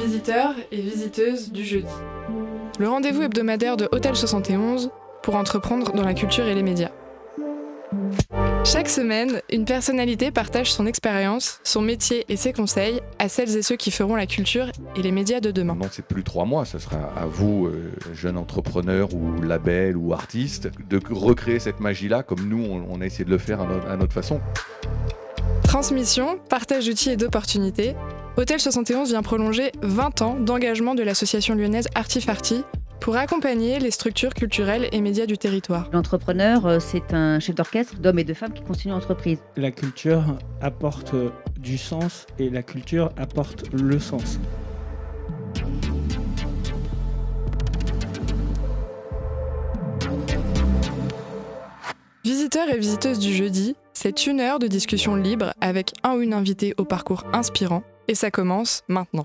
Visiteurs et visiteuses du jeudi. Le rendez-vous hebdomadaire de Hôtel 71 pour entreprendre dans la culture et les médias. Chaque semaine, une personnalité partage son expérience, son métier et ses conseils à celles et ceux qui feront la culture et les médias de demain. Donc c'est plus trois mois, ce sera à vous, euh, jeunes entrepreneurs ou labels ou artistes, de recréer cette magie-là comme nous, on, a essayé de le faire à notre, façon. Transmission, partage d'outils et d'opportunités. Hôtel 71 vient prolonger 20 ans d'engagement de l'association lyonnaise Artifarty pour accompagner les structures culturelles et médias du territoire. L'entrepreneur, euh, c'est un chef d'orchestre d'hommes et de femmes qui continuent l'entreprise. La culture apporte du sens et la culture apporte le sens. Visiteurs et visiteuses du jeudi, c'est une heure de discussion libre avec un ou une invitée au parcours inspirant et ça commence maintenant.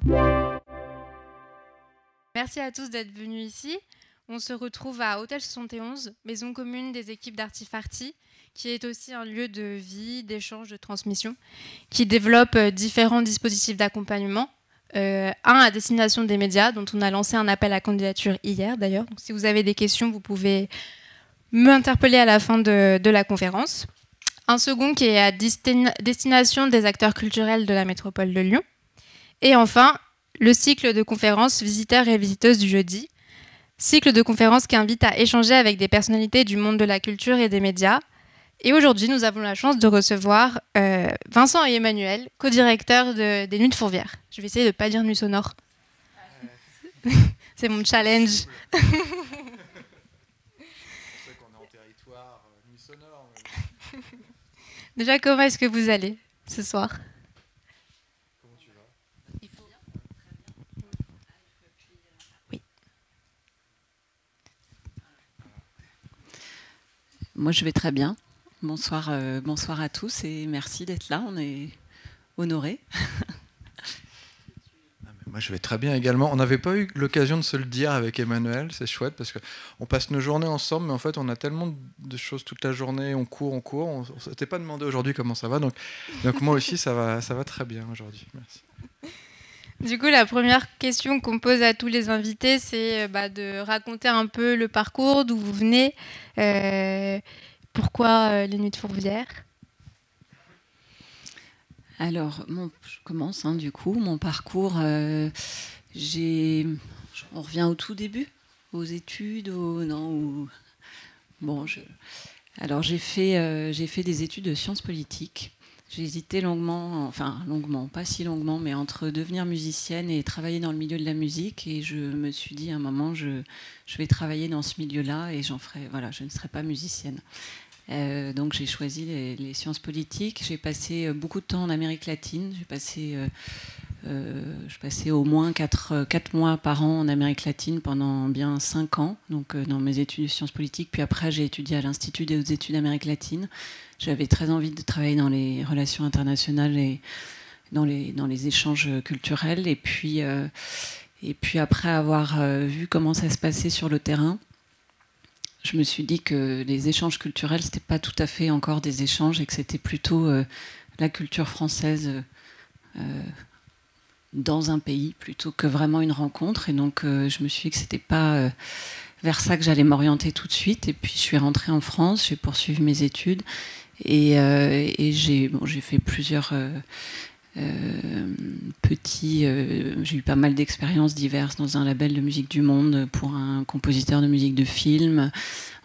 Merci à tous d'être venus ici. On se retrouve à Hôtel 71, maison commune des équipes d'Artifarty, qui est aussi un lieu de vie, d'échange, de transmission, qui développe euh, différents dispositifs d'accompagnement. Euh, un à destination des médias, dont on a lancé un appel à candidature hier d'ailleurs. Si vous avez des questions, vous pouvez m'interpeller à la fin de, la conférence. Un second qui est à destination des acteurs culturels de la métropole de Lyon. Et enfin, le cycle de conférences visiteurs et visiteuses du jeudi. Cycle de conférences qui invite à échanger avec des personnalités du monde de la culture et des médias. Et aujourd'hui, nous avons la chance de recevoir euh, Vincent et Emmanuel, co-directeurs de, des Nuits de Fourvière. Je vais essayer de ne pas dire Nuit sonore. C'est mon challenge. Déjà, comment est-ce que vous allez ce soir? Moi, je vais très bien. Bonsoir, euh, bonsoir à tous et merci d'être là. On est honorés. Ah, moi, je vais très bien également. On n'avait pas eu l'occasion de se le dire avec Emmanuel. C'est chouette parce qu'on passe nos journées ensemble, mais en fait, on a tellement de choses toute la journée. On court, on court. On ne s'était pas demandé aujourd'hui comment ça va. Donc, donc moi aussi, ça va, ça va très bien aujourd'hui. Merci. Du coup, la première question qu'on pose à tous les invités, c'est euh, bah, de raconter un peu le parcours, d'où vous venez, euh, pourquoi euh, les Nuits de Fourvière. Alors, je commence hein, du coup. Mon parcours, j'ai, on revient au tout début, aux études, non, bon, alors j'ai fait, j'ai fait des études de sciences politiques. J'ai hésité longuement, enfin longuement, pas si longuement, mais entre devenir musicienne et travailler dans le milieu de la musique. Et je me suis dit à un moment, je, vais travailler dans ce milieu-là et j'en ferai, voilà, je ne serai pas musicienne. Euh, donc j'ai choisi les, sciences politiques. J'ai passé euh, beaucoup de temps en Amérique latine. J'ai passé, euh, je passais au moins 4, 4, mois par an en Amérique latine pendant bien 5 ans, donc dans mes études de sciences politiques. Puis après, j'ai étudié à l'Institut des hautes études d'Amérique latine. J'avais très envie de travailler dans les relations internationales et dans les, échanges culturels. Et puis, euh, et puis après avoir euh, vu comment ça se passait sur le terrain, je me suis dit que les échanges culturels, ce n'était pas tout à fait encore des échanges et que c'était plutôt euh, la culture française dans un pays plutôt que vraiment une rencontre. Et donc, je me suis dit que c'était pas vers ça que j'allais m'orienter tout de suite. Et puis, je suis rentrée en France, j'ai poursuivi mes études. Et, euh, j'ai fait plusieurs euh, euh, petits. j'ai eu pas mal d'expériences diverses dans un label de musique du monde pour un compositeur de musique de film.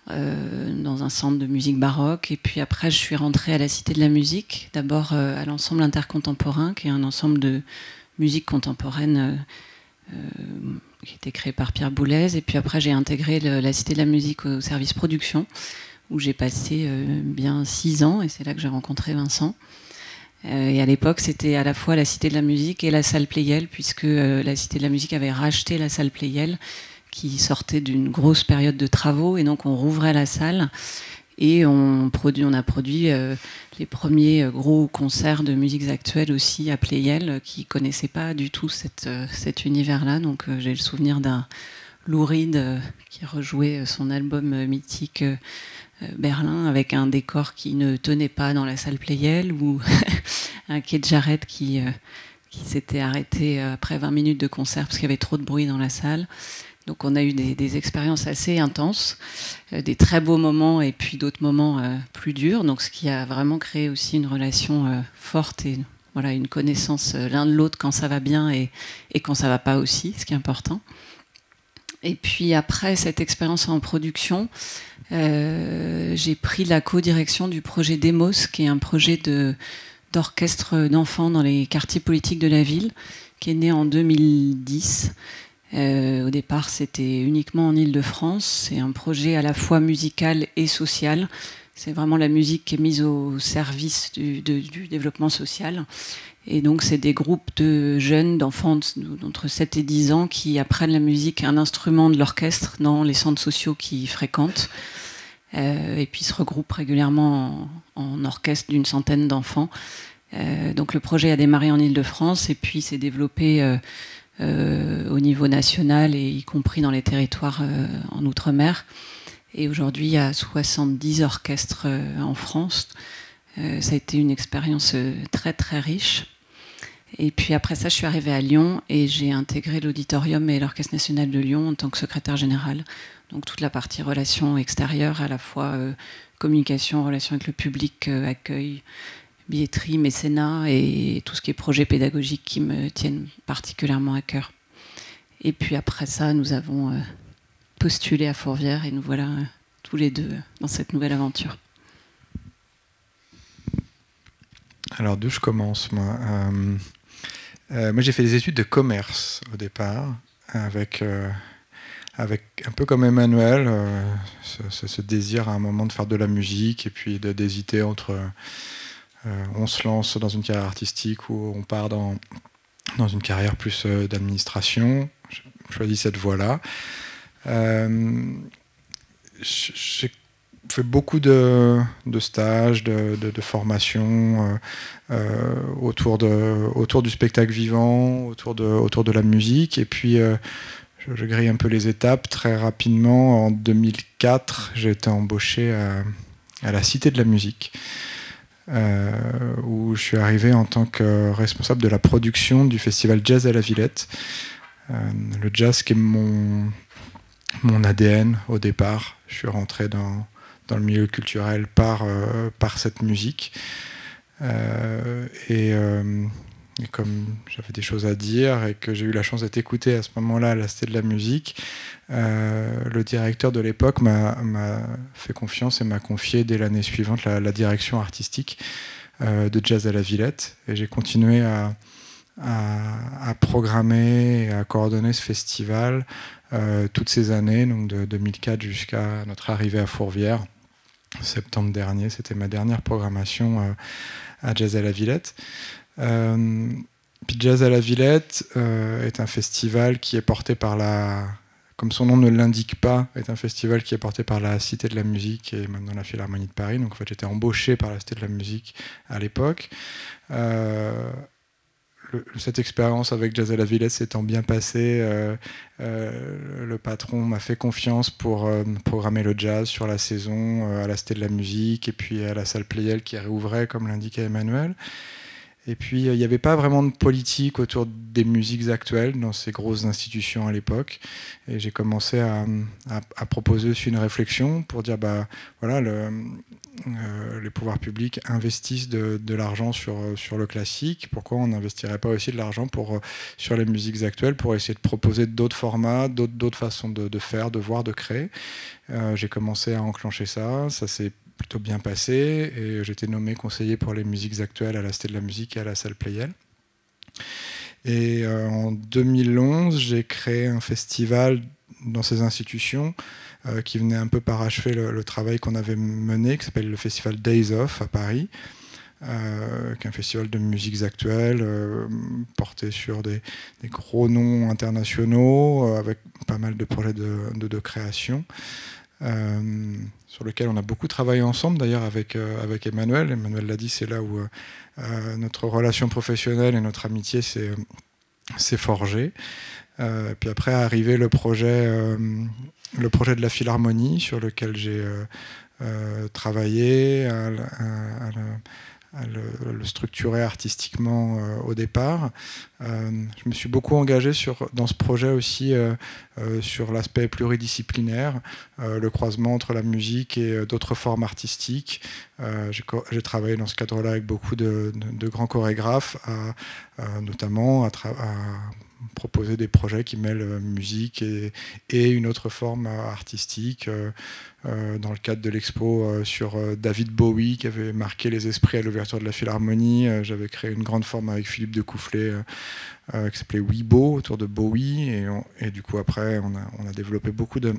dans un centre de musique baroque. Et puis après, je suis rentrée à la Cité de la Musique, d'abord à l'ensemble intercontemporain, qui est un ensemble de musique contemporaine qui a été créé par Pierre Boulez. Et puis après, j'ai intégré la Cité de la Musique au service production, où j'ai passé euh, bien six ans, et c'est là que j'ai rencontré Vincent. Euh, et à l'époque, c'était à la fois la Cité de la Musique et la salle Playel, puisque euh, la Cité de la Musique avait racheté la salle Playel, qui sortait d'une grosse période de travaux, et donc on rouvrait la salle. Et on, a produit les premiers gros concerts de musiques actuelles aussi à Playel, qui ne connaissaient pas du tout cet univers-là. Donc j'ai le souvenir d'un Lou Reed qui rejouait son album mythique Berlin avec un décor qui ne tenait pas dans la salle Playel ou un quai de Jarret qui, euh, qui s'était arrêté après 20 minutes de concert parce qu'il y avait trop de bruit dans la salle. Donc on a eu des, expériences assez intenses, des très beaux moments et puis d'autres moments plus durs. Donc ce qui a vraiment créé aussi une relation forte et voilà une connaissance l'un de l'autre quand ça va bien et, et quand ça va pas aussi, ce qui est important. Et puis après cette expérience en production, euh, j'ai pris la co-direction du projet Demos, qui est un projet d'orchestre d'enfants dans les quartiers politiques de la ville, qui est né en 2010. Euh, au départ, c'était uniquement en Ile-de-France. C'est un projet à la fois musical et social. C'est vraiment la musique qui est mise au service du développement social. Et donc, c'est des groupes de jeunes, d'enfants d'entre 7 et 10 ans qui apprennent la musique, un instrument de l'orchestre dans les centres sociaux qu'ils fréquentent. Euh, et puis se regroupent régulièrement en, orchestre d'une centaine d'enfants. Euh, donc le projet a démarré en Ile-de-France et puis s'est développé euh, au niveau national et y compris dans les territoires en Outre-mer. Et aujourd'hui, il y a 70 orchestres en France. ça a été une expérience très très riche. Et puis après ça, je suis arrivée à Lyon et j'ai intégré l'auditorium et l'Orchestre national de Lyon en tant que secrétaire général. Donc toute la partie relations extérieures, à la fois euh, communication, relations avec le public, euh, accueil, billetterie, mécénat et tout ce qui est projet pédagogique qui me tiennent particulièrement à cœur. Et puis après ça, nous avons euh, postulé à Fourvière et nous voilà tous les deux dans cette nouvelle aventure. Alors d'où je commence moi? Euh, moi, j'ai fait des études de commerce au départ, avec, euh, avec un peu comme Emmanuel, euh, ce, désir à un moment de faire de la musique et puis d'hésiter entre on se lance dans une carrière artistique ou on part dans, dans une carrière plus d'administration. J'ai choisi cette voie-là. Fait beaucoup de, stages, de, formations euh, euh, autour, autour du spectacle vivant, autour de, autour la musique. Et puis, euh, je, grille un peu les étapes. Très rapidement, en 2004, j'ai été embauché à, à, la Cité de la musique. où je suis arrivé en tant que responsable de la production du festival Jazz à la Villette. le jazz qui est mon, mon ADN au départ. Je suis rentré dans, dans le milieu culturel par, euh, par cette musique. Euh, euh, et, comme j'avais des choses à dire et que j'ai eu la chance d'être écouté à ce moment-là à la de la Musique, le directeur de l'époque m'a fait confiance et m'a confié dès l'année suivante la, direction artistique de Jazz à la Villette. Et j'ai continué à, à, programmer et à coordonner ce festival toutes ces années, donc de 2004 jusqu'à notre arrivée à Fourvière septembre dernier. C'était ma dernière programmation euh, à Jazz à la Villette. Euh, puis Jazz à la Villette euh, est un festival qui est porté par la, comme son nom ne l'indique pas, est un festival qui est porté par la Cité de la Musique et maintenant la Philharmonie de Paris. Donc en fait, j'étais embauché par la Cité de la Musique à l'époque cette expérience avec Jazz à la Villette s'étant bien passée, euh, euh, le patron m'a fait confiance pour euh, programmer le jazz sur la saison à la Cité de la Musique et puis à la salle Playel qui réouvrait, comme l'indiquait Emmanuel. Et puis, il n'y avait pas vraiment de politique autour des musiques actuelles dans ces grosses institutions à l'époque. Et j'ai commencé à, proposer aussi une réflexion pour dire, bah, voilà, euh, les pouvoirs publics investissent de, l'argent sur, sur le classique. Pourquoi on n'investirait pas aussi de l'argent euh, sur les musiques actuelles pour essayer de proposer d'autres formats, d'autres façons de, faire, de voir, de créer? Euh, J'ai commencé à enclencher ça. Ça s'est plutôt bien passé et été nommé conseiller pour les musiques actuelles à la Cité de la Musique et à la salle Playel. Et euh, en 2011, j'ai créé un festival dans ces institutions euh, qui venait un peu parachever le, travail qu'on avait mené, qui s'appelle le festival Days Off à Paris. Euh, qui est un festival de musiques actuelles porté sur des, gros noms internationaux avec pas mal de projets de création. Euh, sur lequel on a beaucoup travaillé ensemble, d'ailleurs avec, euh, Emmanuel. Emmanuel l'a dit, c'est là où euh, notre relation professionnelle et notre amitié s'est forgée. puis après, arrivé le projet, de la Philharmonie, sur lequel j'ai travaillé le, structurer artistiquement au départ. je me suis beaucoup engagé sur, dans ce projet aussi sur l'aspect pluridisciplinaire, le croisement entre la musique et d'autres formes artistiques. J'ai travaillé dans ce cadre-là avec beaucoup de, grands chorégraphes, notamment à, à proposer des projets qui mêlent euh, musique et, une autre forme euh, artistique. Euh, dans le cadre de l'expo sur David Bowie qui avait marqué les esprits à l'ouverture de la Philharmonie, j'avais créé une grande forme avec Philippe de Coufflet qui s'appelait Weibo autour de Bowie et, du coup après on a, développé beaucoup de,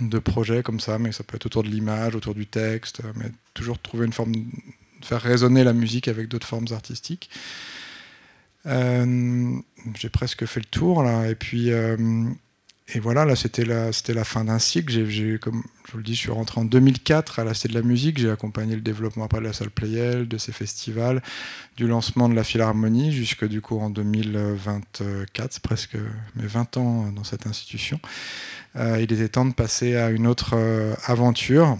de projets comme ça, mais ça peut être autour de l'image, autour du texte, mais toujours trouver une forme de faire résonner la musique avec d'autres formes artistiques. Euh, j'ai presque fait le tour là. Et puis, euh, et voilà, là c'était la, c'était la fin d'un cycle. Comme je vous le dis, je suis rentré en 2004 à la de la Musique. J'ai accompagné le développement après de la salle Playel, de ces festivals, du lancement de la Philharmonie jusque du coup en 2024, presque mes 20 ans dans cette institution. Euh, il était temps de passer à une autre aventure.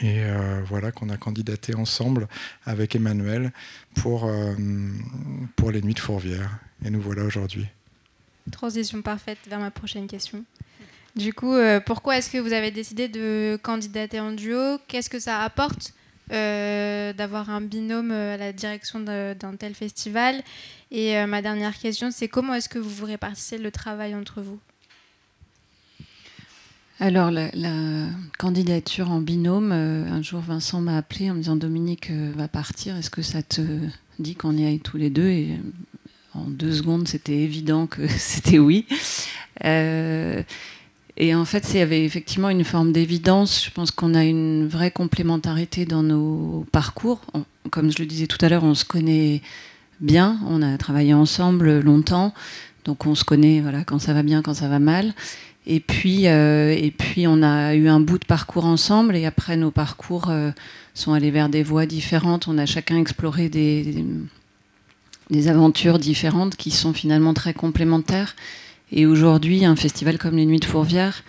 Et euh, voilà qu'on a candidaté ensemble avec Emmanuel pour, euh, pour les Nuits de Fourvière. Et nous voilà aujourd'hui. Transition parfaite vers ma prochaine question. Du coup, euh, pourquoi est-ce que vous avez décidé de candidater en duo? Qu'est-ce que ça apporte d'avoir un binôme à la direction d'un tel festival? Et ma dernière question, c'est comment est-ce que vous vous répartissez le travail entre vous? Alors, la, candidature en binôme, euh, un jour Vincent m'a appelé en me disant Dominique euh, va partir, est-ce que ça te dit qu'on y aille tous les deux Et euh, en deux secondes, c'était évident que c'était oui. et en fait, il y avait effectivement une forme d'évidence. Je pense qu'on a une vraie complémentarité dans nos parcours. comme je le disais tout à l'heure, on se connaît bien, on a travaillé ensemble longtemps, donc on se connaît voilà, quand ça va bien, quand ça va mal. Et puis, euh, et puis, on a eu un bout de parcours ensemble, et après, nos parcours euh, sont allés vers des voies différentes. On a chacun exploré des, aventures différentes qui sont finalement très complémentaires. Et aujourd'hui, un festival comme les Nuits de Fourvière,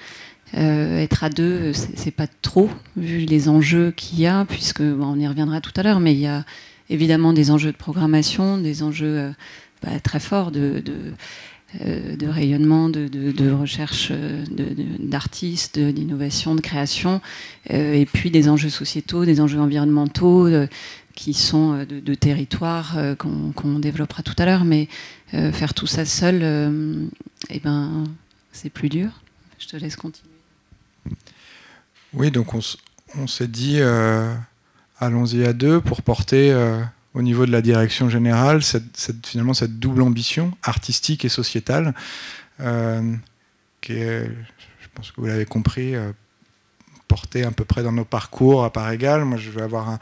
euh, être à deux, c'est pas trop, vu les enjeux qu'il y a, puisque on y reviendra tout à l'heure, mais il y a évidemment des enjeux de programmation, des enjeux bah, très forts de, de rayonnement, de, recherche euh, d'artistes, d'innovation, de création, euh, et puis des enjeux sociétaux, des enjeux environnementaux qui sont de, territoire qu'on développera tout à l'heure. Mais faire tout ça seul, eh ben, c'est plus dur. Je te laisse continuer. Oui, donc on, s'est dit, allons-y à deux pour porter au niveau de la direction générale, cette, finalement cette double ambition artistique et sociétale, euh, qui est, je pense que vous l'avez compris, euh, portée à peu près dans nos parcours à part égale. Moi, je vais avoir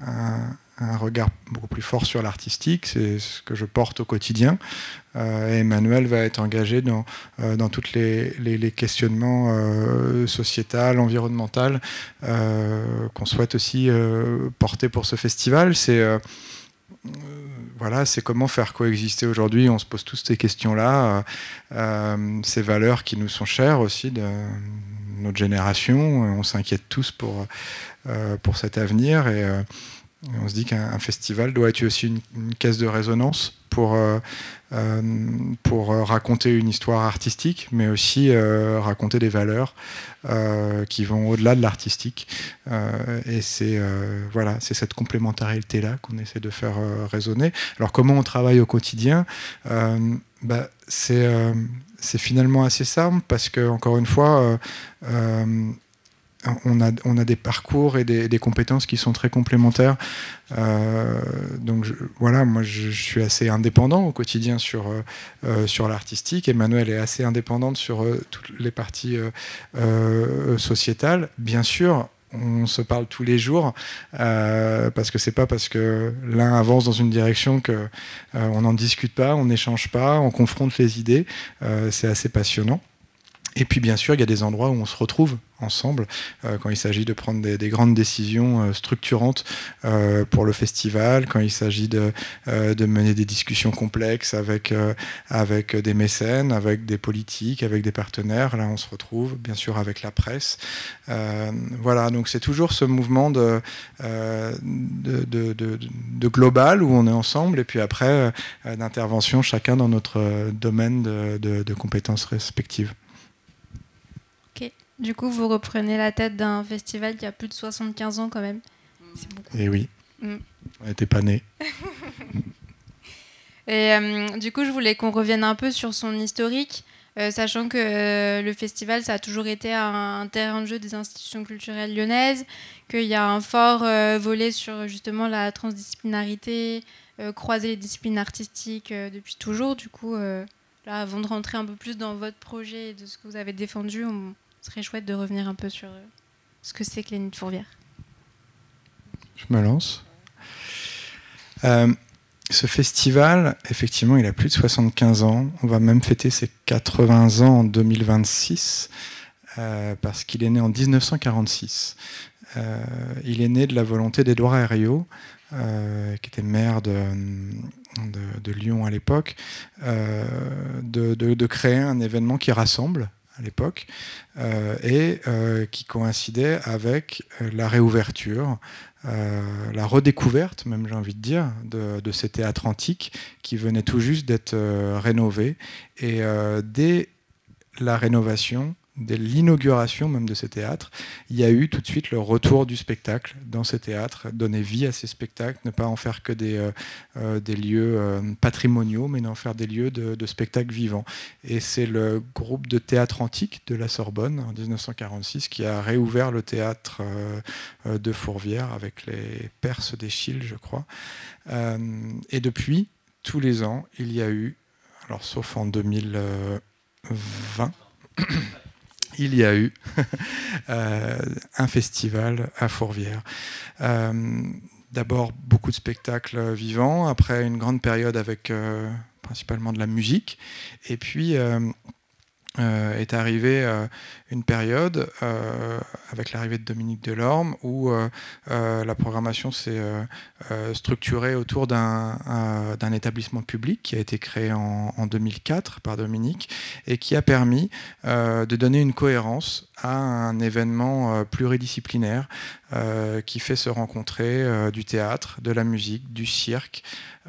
un, regard beaucoup plus fort sur l'artistique, c'est ce que je porte au quotidien. Euh, Emmanuel va être engagé dans, dans tous les, questionnements sociétal, environnementaux qu'on souhaite aussi porter pour ce festival. C'est voilà, c'est comment faire coexister aujourd'hui. On se pose tous ces questions-là, euh, ces valeurs qui nous sont chères aussi de notre génération. On s'inquiète tous pour, euh, pour cet avenir et, euh, on se dit qu'un festival doit être aussi une, une caisse de résonance pour, pour raconter une histoire artistique, mais aussi raconter des valeurs qui vont au-delà de l'artistique. et c'est voilà, cette complémentarité-là qu'on essaie de faire résonner. Alors comment on travaille au quotidien bah, c'est, c'est finalement assez simple parce que, encore une fois, on a, des parcours et des, compétences qui sont très complémentaires. Euh, donc voilà, moi je, suis assez indépendant au quotidien sur, euh, euh, sur l'artistique. Emmanuel est assez indépendante sur toutes les parties sociétales. Bien sûr, on se parle tous les jours parce que c'est pas parce que l'un avance dans une direction que on n'en discute pas, on n'échange pas, on confronte les idées. c'est assez passionnant. Et puis bien sûr, il y a des endroits où on se retrouve ensemble euh, quand il s'agit de prendre des, grandes décisions euh, structurantes euh, pour le festival, quand il s'agit de, mener des discussions complexes avec, avec des mécènes, avec des politiques, avec des partenaires. Là, on se retrouve bien sûr avec la presse. voilà, donc c'est toujours ce mouvement de, global où on est ensemble et puis après d'intervention chacun dans notre domaine de compétences respectives. Du coup, vous reprenez la tête d'un festival qui a plus de 75 ans quand même. C'est beaucoup. Et eh oui. Mm. On n'était pas nés. Et euh, du coup, je voulais qu'on revienne un peu sur son historique, euh, sachant que euh, le festival, ça a toujours été un, terrain de jeu des institutions culturelles lyonnaises, qu'il y a un fort volet sur justement la transdisciplinarité, croiser les disciplines artistiques depuis toujours. Du coup, là, avant de rentrer un peu plus dans votre projet et de ce que vous avez défendu, on, ce serait chouette de revenir un peu sur euh, ce que c'est que les nids de fourvière. Je me lance. Euh, ce festival, effectivement, il a plus de 75 ans. On va même fêter ses 80 ans en 2026, euh, parce qu'il est né en 1946. il est né de la volonté d'Edouard Herriot, qui était maire de, Lyon à l'époque, de, créer un événement qui rassemble l'époque, euh, et euh, qui coïncidait avec euh, la réouverture, la redécouverte, même j'ai envie de dire, de, de, ces théâtres antiques qui venaient tout juste d'être rénovés. Et dès la rénovation, dès l'inauguration même de ces théâtres, il y a eu tout de suite le retour du spectacle dans ces théâtres, donner vie à ces spectacles, ne pas en faire que des, euh, euh, des lieux euh, patrimoniaux, mais en faire des lieux de, de spectacles vivants. Et c'est le groupe de théâtre antique de la Sorbonne en 1946 qui a réouvert le théâtre de Fourvière avec les Perses d'Echille, je crois. et depuis, tous les ans, il y a eu, alors sauf en 2020, il y a eu euh, un festival à Fourvière. Euh, d'abord beaucoup de spectacles vivants, après une grande période avec euh, principalement de la musique, et puis euh, est arrivée euh, une période euh, avec l'arrivée de Dominique Delorme où la programmation s'est structurée autour d'un établissement public qui a été créé en, en, 2004 par Dominique et qui a permis de donner une cohérence à un événement pluridisciplinaire qui fait se rencontrer du théâtre, de la musique, du cirque,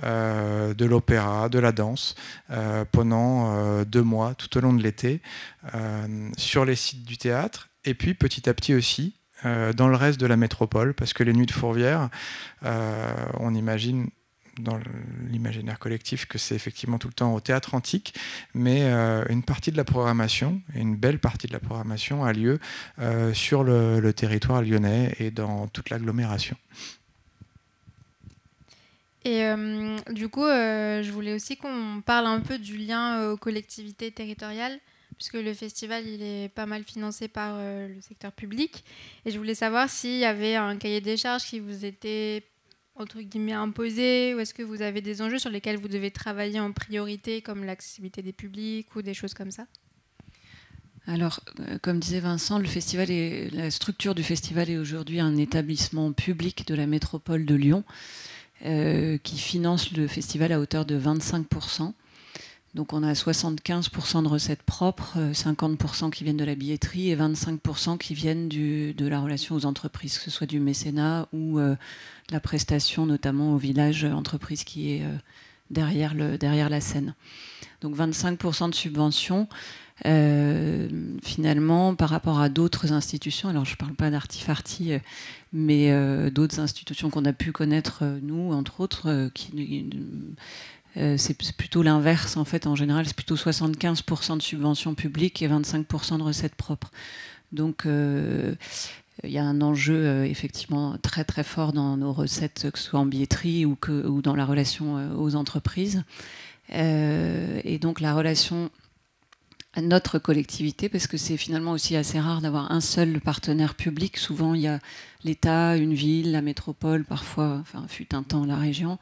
euh, de l'opéra, de la danse, euh, pendant euh, deux mois tout au long de l'été, sur les sites du théâtre, et puis petit à petit aussi dans le reste de la métropole, parce que les Nuits de Fourvière, on imagine dans l'imaginaire collectif que c'est effectivement tout le temps au théâtre antique, mais une partie de la programmation, une belle partie de la programmation a lieu sur le, territoire lyonnais et dans toute l'agglomération. Et euh, du coup, euh, je voulais aussi qu'on parle un peu du lien euh, aux collectivités territoriales, puisque le festival il est pas mal financé par le secteur public. Et je voulais savoir s'il y avait un cahier des charges qui vous était entre guillemets imposé, ou est-ce que vous avez des enjeux sur lesquels vous devez travailler en priorité, comme l'accessibilité des publics ou des choses comme ça? Alors, comme disait Vincent, le festival est, la structure du festival est aujourd'hui un établissement public de la métropole de Lyon. Euh, qui finance le festival à hauteur de 25%. Donc on a 75% de recettes propres, 50% euh, qui viennent de la billetterie et 25% qui viennent de la relation aux entreprises, que ce soit du mécénat ou euh, la prestation notamment au village entreprise qui est derrière, le, derrière la scène. Donc 25% de subventions. Euh, finalement, par rapport à d'autres institutions, alors je ne parle pas d'Artifarti, euh, mais euh, d'autres institutions qu'on a pu connaître, nous, entre autres, qui, c'est plutôt l'inverse, en fait, en général, c'est plutôt 75% de subventions publiques et 25% de recettes propres. Donc, il y a un enjeu effectivement très très fort dans nos recettes, que ce soit en billetterie ou, que, ou dans la relation aux entreprises. et donc la relation notre collectivité, parce que c'est finalement aussi assez rare d'avoir un seul partenaire public. Souvent, il y a l'État, une ville, la métropole, parfois, enfin, fut un temps la région.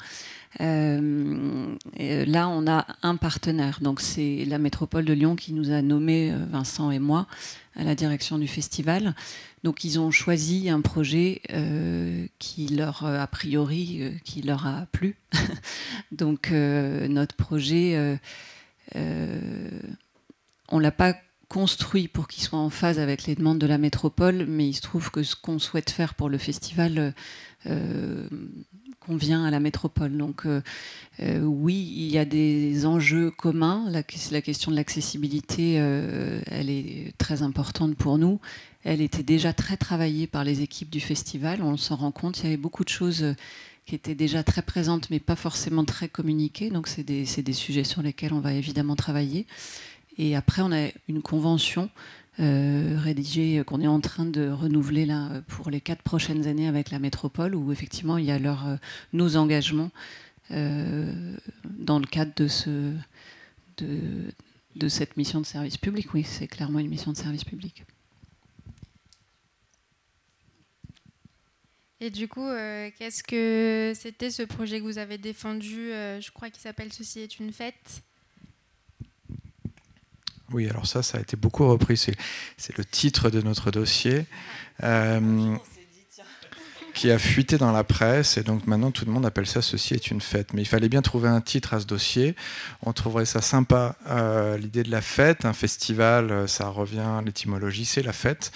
Euh, là, on a un partenaire. Donc, c'est la métropole de Lyon qui nous a nommé, euh, Vincent et moi, à la direction du festival. Donc, ils ont choisi un projet euh, qui leur, a priori, qui leur a plu. Donc, notre projet on l'a pas construit pour qu'il soit en phase avec les demandes de la métropole, mais il se trouve que ce qu'on souhaite faire pour le festival euh, convient à la métropole. Donc euh, euh, oui, il y a des enjeux communs. La, question de l'accessibilité, elle est très importante pour nous. Elle était déjà très travaillée par les équipes du festival. On s'en rend compte. Il y avait beaucoup de choses qui étaient déjà très présentes, mais pas forcément très communiquées. Donc c'est des, sujets sur lesquels on va évidemment travailler. Et après, on a une convention euh, rédigée qu'on est en train de renouveler là, pour les quatre prochaines années avec la métropole, où effectivement, il y a euh, nos engagements euh, dans le cadre de cette mission de service public. Oui, c'est clairement une mission de service public. Et du coup, qu'est-ce que c'était ce projet que vous avez défendu Je crois qu'il s'appelle Ceci est une fête. Oui, alors ça, ça a été beaucoup repris. C'est le titre de notre dossier. Euh, qui a fuité dans la presse et donc maintenant tout le monde appelle ça Ceci est une fête. Mais il fallait bien trouver un titre à ce dossier. On trouverait ça sympa, euh, l'idée de la fête, un festival, euh, ça revient, l'étymologie c'est la fête.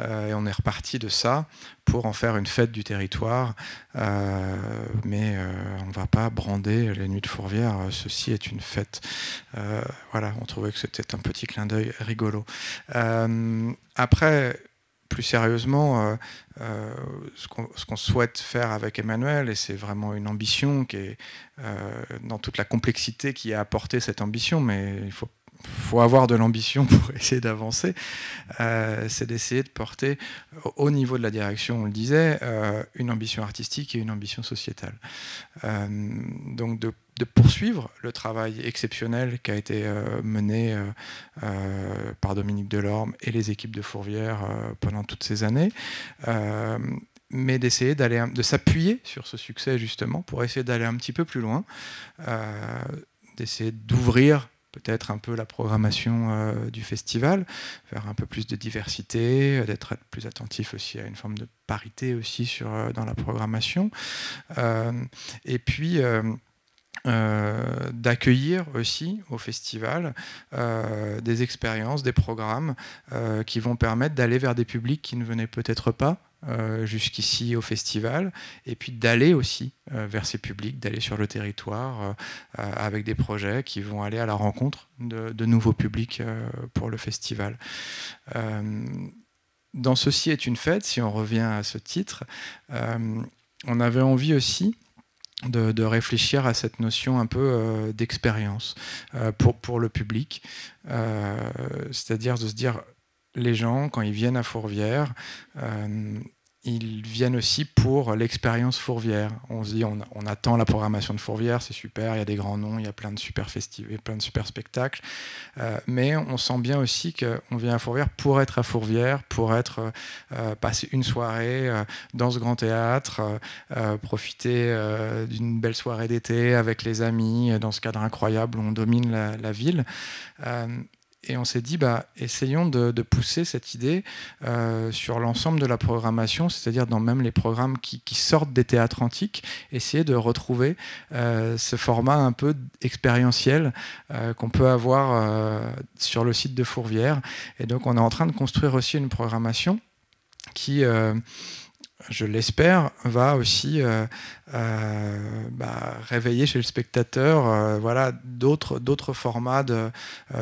Euh, et on est reparti de ça pour en faire une fête du territoire. mais on ne va pas brander les nuits de Fourvière, ceci est une fête. voilà, on trouvait que c'était un petit clin d'œil rigolo. après, plus sérieusement, euh, euh, ce qu'on souhaite faire avec Emmanuel, et c'est vraiment une ambition qui est euh, dans toute la complexité qui a apporté cette ambition, mais il faut faut avoir de l'ambition pour essayer d'avancer, c'est d'essayer de porter au niveau de la direction, on le disait, une ambition artistique et une ambition sociétale. donc de de poursuivre le travail exceptionnel qui a été euh, mené euh, euh, par Dominique Delorme et les équipes de Fourvière pendant toutes ces années, mais d'essayer d'aller, de s'appuyer sur ce succès justement pour essayer d'aller un petit peu plus loin, d'essayer d'ouvrir peut-être un peu la programmation du festival, faire un peu plus de diversité, d'être plus attentif aussi à une forme de parité aussi sur, dans la programmation. et puis euh, d'accueillir aussi au festival euh, des expériences, des programmes euh, qui vont permettre d'aller vers des publics qui ne venaient peut-être pas jusqu'ici au festival, et puis d'aller aussi vers ces publics, d'aller sur le territoire avec des projets qui vont aller à la rencontre de, de nouveaux publics pour le festival. dans Ceci est une fête, si on revient à ce titre, on avait envie aussi de, réfléchir à cette notion un peu euh, d'expérience euh, pour, le public. Euh, c'est-à-dire de se dire, les gens, quand ils viennent à Fourvière, ils viennent aussi pour l'expérience Fourvière. On se dit, on, attend la programmation de Fourvière, c'est super, il y a des grands noms, il y a plein de super festivals, plein de super spectacles. Euh, mais on sent bien aussi qu'on vient à Fourvière pour être à Fourvière, pour être euh, passer une soirée euh, dans ce grand théâtre, profiter d'une belle soirée d'été avec les amis, dans ce cadre incroyable où on domine la, la ville et on s'est dit, bah, essayons de, pousser cette idée euh, sur l'ensemble de la programmation, c'est-à-dire dans même les programmes qui, sortent des théâtres antiques, essayer de retrouver euh, ce format un peu expérientiel euh, qu'on peut avoir sur le site de Fourvière. Et donc on est en train de construire aussi une programmation qui je l'espère, va aussi euh, euh, bah, réveiller chez le spectateur euh, voilà, d'autres formats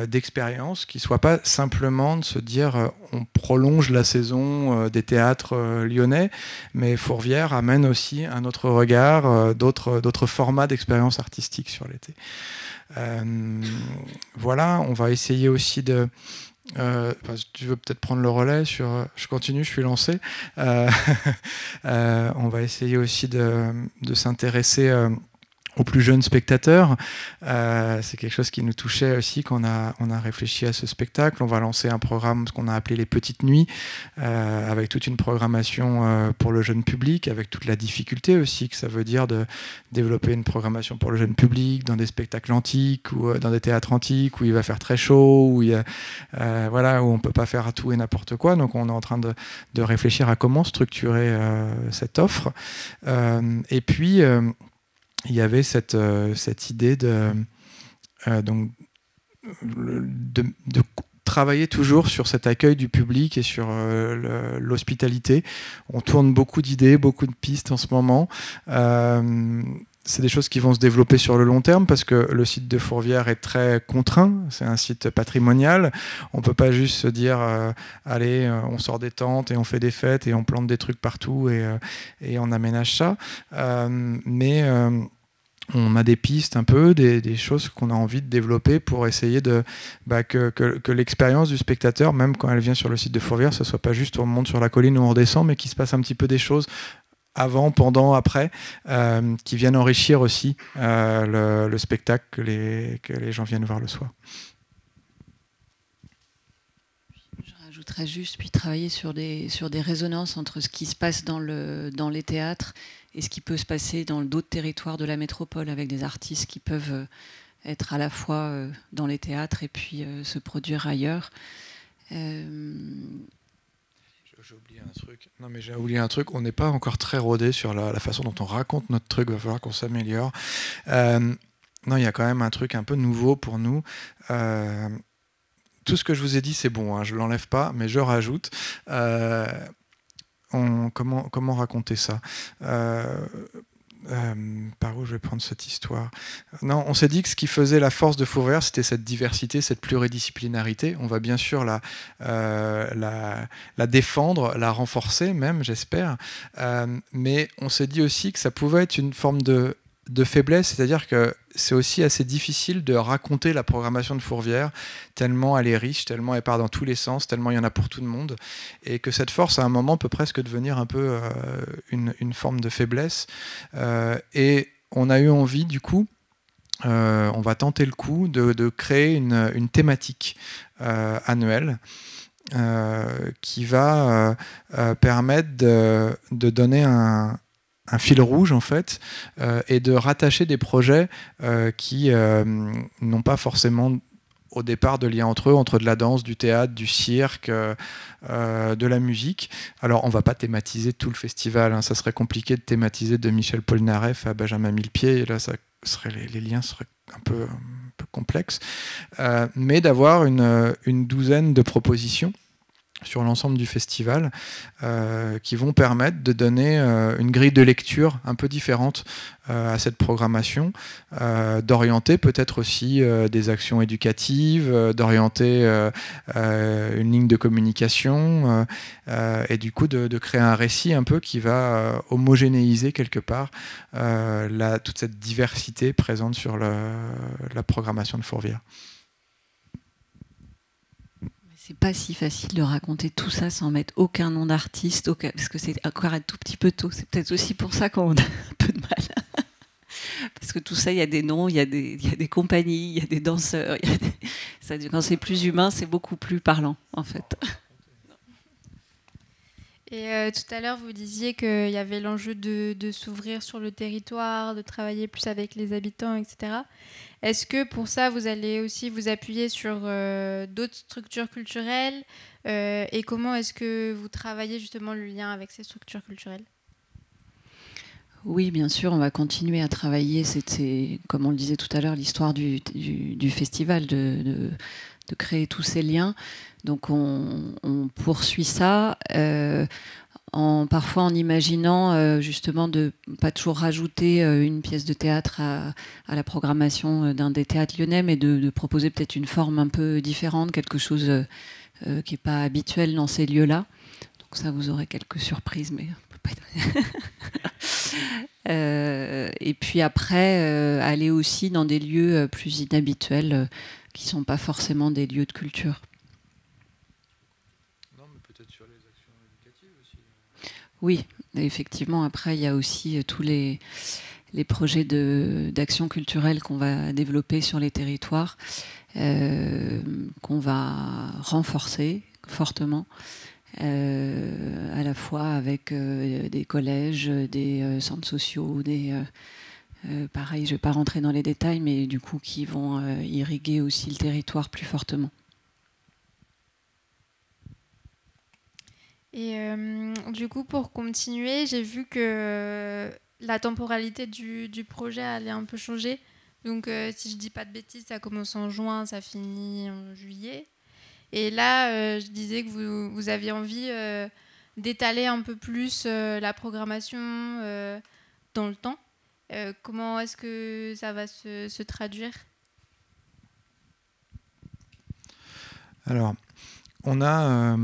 d'expérience qui ne soient pas simplement de se dire on prolonge la saison des théâtres lyonnais, mais Fourvière amène aussi un autre regard, d'autres formats d'expérience artistique sur l'été. voilà, on va essayer aussi de euh, tu veux peut-être prendre le relais sur. Euh, je continue, je suis lancé. Euh, on va essayer aussi de, s'intéresser aux plus jeunes spectateurs. Euh, c'est quelque chose qui nous touchait aussi quand on a, on a réfléchi à ce spectacle. On va lancer un programme, ce qu'on a appelé les Petites Nuits, euh, avec toute une programmation euh, pour le jeune public, avec toute la difficulté aussi que ça veut dire de développer une programmation pour le jeune public dans des spectacles antiques ou dans des théâtres antiques où il va faire très chaud, où, il y a, voilà, où on ne peut pas faire tout et n'importe quoi. Donc on est en train de, de réfléchir à comment structurer cette offre. et puis, il y avait cette, euh, cette idée de, euh, donc, de, travailler toujours sur cet accueil du public et sur euh, l'hospitalité. On tourne beaucoup d'idées, beaucoup de pistes en ce moment. C'est des choses qui vont se développer sur le long terme parce que le site de Fourvière est très contraint. C'est un site patrimonial. On ne peut pas juste se dire allez, on sort des tentes et on fait des fêtes et on plante des trucs partout et, et on aménage ça. mais on a des pistes un peu, des, choses qu'on a envie de développer pour essayer de bah, que, l'expérience du spectateur, même quand elle vient sur le site de Fourvière, ce soit pas juste on monte sur la colline ou on redescend, mais qu'il se passe un petit peu des choses avant, pendant, après, euh, qui viennent enrichir aussi euh, le, spectacle que les, gens viennent voir le soir. Je rajouterais juste, puis travailler sur des, sur des résonances entre ce qui se passe dans, le, dans les théâtres et ce qui peut se passer dans d'autres territoires de la métropole avec des artistes qui peuvent euh, être à la fois dans les théâtres et puis se produire ailleurs. J'ai oublié un truc. Non, mais j'ai oublié un truc. On n'est pas encore très rodé sur la, façon dont on raconte notre truc. Il va falloir qu'on s'améliore. non, il y a quand même un truc un peu nouveau pour nous. tout ce que je vous ai dit, c'est bon. Hein, je l'enlève pas, mais je rajoute comment, comment raconter ça? Euh, euh, par où je vais prendre cette histoire? Non, on s'est dit que ce qui faisait la force de Fourvière, c'était cette diversité, cette pluridisciplinarité. On va bien sûr la, euh, la, la, défendre, la renforcer même, j'espère. mais on s'est dit aussi que ça pouvait être une forme de de faiblesse, c'est-à-dire que c'est aussi assez difficile de raconter la programmation de Fourvière, tellement elle est riche, tellement elle part dans tous les sens, tellement il y en a pour tout le monde, et que cette force, à un moment, peut presque devenir un peu euh, une, forme de faiblesse. Euh, et on a eu envie, du coup, euh, on va tenter le coup de, créer une, thématique annuelle. qui va permettre de, de donner un, un fil rouge en fait euh, et de rattacher des projets euh, qui euh, n'ont pas forcément au départ de lien entre eux, entre de la danse, du théâtre, du cirque, de la musique. Alors on va pas thématiser tout le festival, hein. ça serait compliqué de thématiser de Michel Polnareff à Benjamin Millepied, et là ça serait, les, liens seraient un peu, complexes, mais d'avoir une douzaine de propositions sur l'ensemble du festival euh, qui vont permettre de donner euh, une grille de lecture un peu différente euh, à cette programmation, d'orienter peut-être aussi des actions éducatives, d'orienter une ligne de communication et du coup de, créer un récit un peu qui va homogénéiser quelque part toute cette diversité présente sur la programmation de Fourvière. Pas si facile de raconter tout ça sans mettre aucun nom d'artiste, parce que c'est encore un tout petit peu tôt. C'est peut-être aussi pour ça qu'on a un peu de mal. parce que tout ça, il y a des noms, il y, a des, y a des compagnies, il y a des danseurs. Quand c'est plus humain, c'est beaucoup plus parlant, en fait. Et euh, tout à l'heure, vous disiez qu'il y avait l'enjeu de, s'ouvrir sur le territoire, de travailler plus avec les habitants, etc. Est-ce que pour ça, vous allez aussi vous appuyer sur euh, d'autres structures culturelles euh, Et comment est-ce que vous travaillez justement le lien avec ces structures culturelles? Oui, bien sûr, on va continuer à travailler. C'était, comme on le disait tout à l'heure, l'histoire du, festival, de, créer tous ces liens. Donc on, poursuit ça. Euh, en, parfois en imaginant euh, justement de pas toujours rajouter euh, une pièce de théâtre à, la programmation d'un des théâtres lyonnais, mais de, proposer peut-être une forme un peu différente, quelque chose qui n'est pas habituel dans ces lieux-là. Donc ça, vous aurez quelques surprises, mais et puis après, aller aussi dans des lieux plus inhabituels qui ne sont pas forcément des lieux de culture. Oui, effectivement, après, il y a aussi euh, tous les, projets d'action culturelle qu'on va développer sur les territoires, qu'on va renforcer fortement. à la fois avec des collèges, des centres sociaux, des, pareil, je ne vais pas rentrer dans les détails, mais du coup qui vont irriguer aussi le territoire plus fortement. Et euh, du coup, pour continuer, j'ai vu que la temporalité du, projet allait un peu changer. Donc, euh, si je dis pas de bêtises, ça commence en juin, ça finit en juillet. Et là, euh, je disais que vous, vous aviez envie d'étaler un peu plus la programmation dans le temps. comment est-ce que ça va se, se traduire? Alors, on a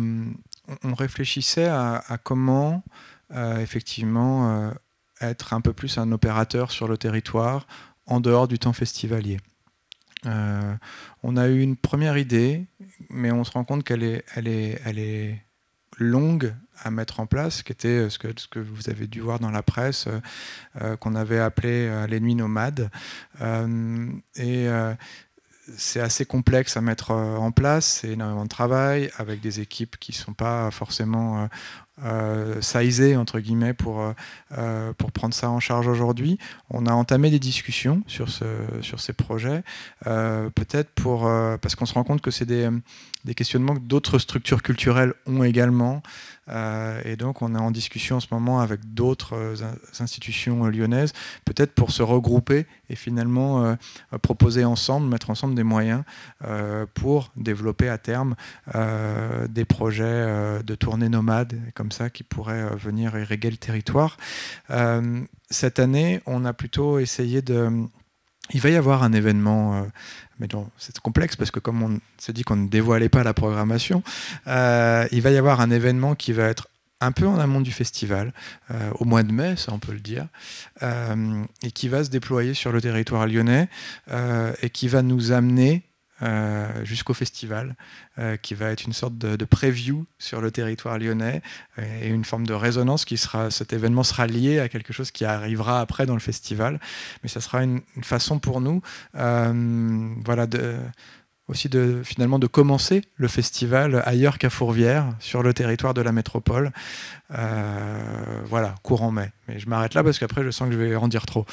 on réfléchissait à, comment euh, effectivement euh, être un peu plus un opérateur sur le territoire en dehors du temps festivalier. Euh, on a eu une première idée, mais on se rend compte qu'elle est, longue à mettre en place, qui était ce que, ce que vous avez dû voir dans la presse, qu'on avait appelé les nuits nomades. et c'est assez complexe à mettre euh, en place, c'est énormément de travail avec des équipes qui ne sont pas forcément euh, euh, entre guillemets pour, euh, euh, pour prendre ça en charge aujourd'hui. On a entamé des discussions sur, ce, sur ces projets, peut-être pour parce qu'on se rend compte que c'est des, des questionnements que d'autres structures culturelles ont également. et donc on est en discussion en ce moment avec d'autres institutions lyonnaises, peut-être pour se regrouper et finalement proposer ensemble, mettre ensemble des moyens pour développer à terme des projets de tournée nomade comme ça qui pourraient euh, venir irriguer le territoire. Euh, cette année, on a plutôt essayé de... Il va y avoir un événement, euh, mais c'est complexe parce que comme on s'est dit qu'on ne dévoilait pas la programmation, il va y avoir un événement qui va être un peu en amont du festival, au mois de mai, ça on peut le dire, et qui va se déployer sur le territoire lyonnais et qui va nous amener euh, jusqu'au festival, euh, qui va être une sorte de, preview sur le territoire lyonnais euh, et une forme de résonance qui sera, cet événement sera lié à quelque chose qui arrivera après dans le festival. Mais ça sera une, façon pour nous, voilà, de, aussi de finalement de commencer le festival ailleurs qu'à Fourvière, sur le territoire de la métropole. voilà, courant mai. Mais je m'arrête là parce qu'après je sens que je vais en dire trop.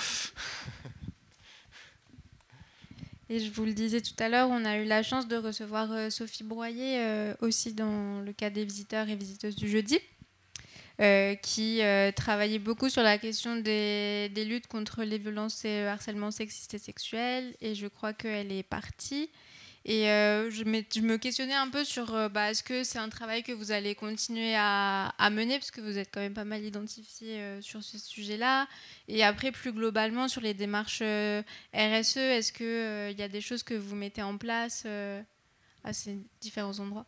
Et je vous le disais tout à l'heure, on a eu la chance de recevoir euh, Sophie Broyer euh, aussi dans le cas des visiteurs et visiteuses du jeudi, euh, qui travaillait beaucoup sur la question des, des, luttes contre les violences et le harcèlement sexiste et sexuel. Et je crois qu'elle est partie. Et euh, je, me questionnais un peu sur euh, bah, est-ce que c'est un travail que vous allez continuer à, mener, parce que vous êtes quand même pas mal identifié euh, sur ce sujet-là. Et après, plus globalement, sur les démarches RSE, est-ce qu'il y a des choses que vous mettez en place à ces différents endroits?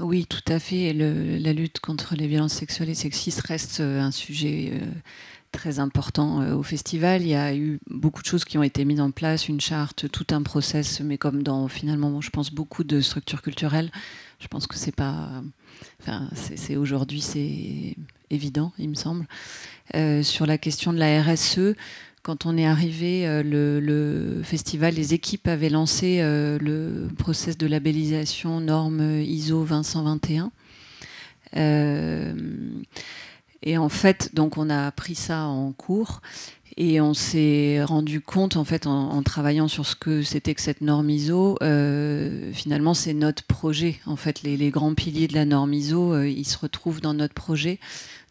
Oui, tout à fait. la lutte contre les violences sexuelles et sexistes reste un sujet très important euh, au festival. Il y a eu beaucoup de choses qui ont été mises en place, une charte, tout un process, mais comme dans finalement, je pense beaucoup de structures culturelles. Je pense que c'est pas, enfin, c'est aujourd'hui c'est évident, il me semble. Euh, sur la question de la RSE, quand on est arrivé, euh, le, festival, les équipes avaient lancé le process de labellisation norme ISO 2121. Et en fait, donc on a pris ça en cours et on s'est rendu compte, en fait, en, travaillant sur ce que c'était que cette norme ISO, euh, finalement, c'est notre projet. En fait, les, grands piliers de la norme ISO, euh, ils se retrouvent dans notre projet.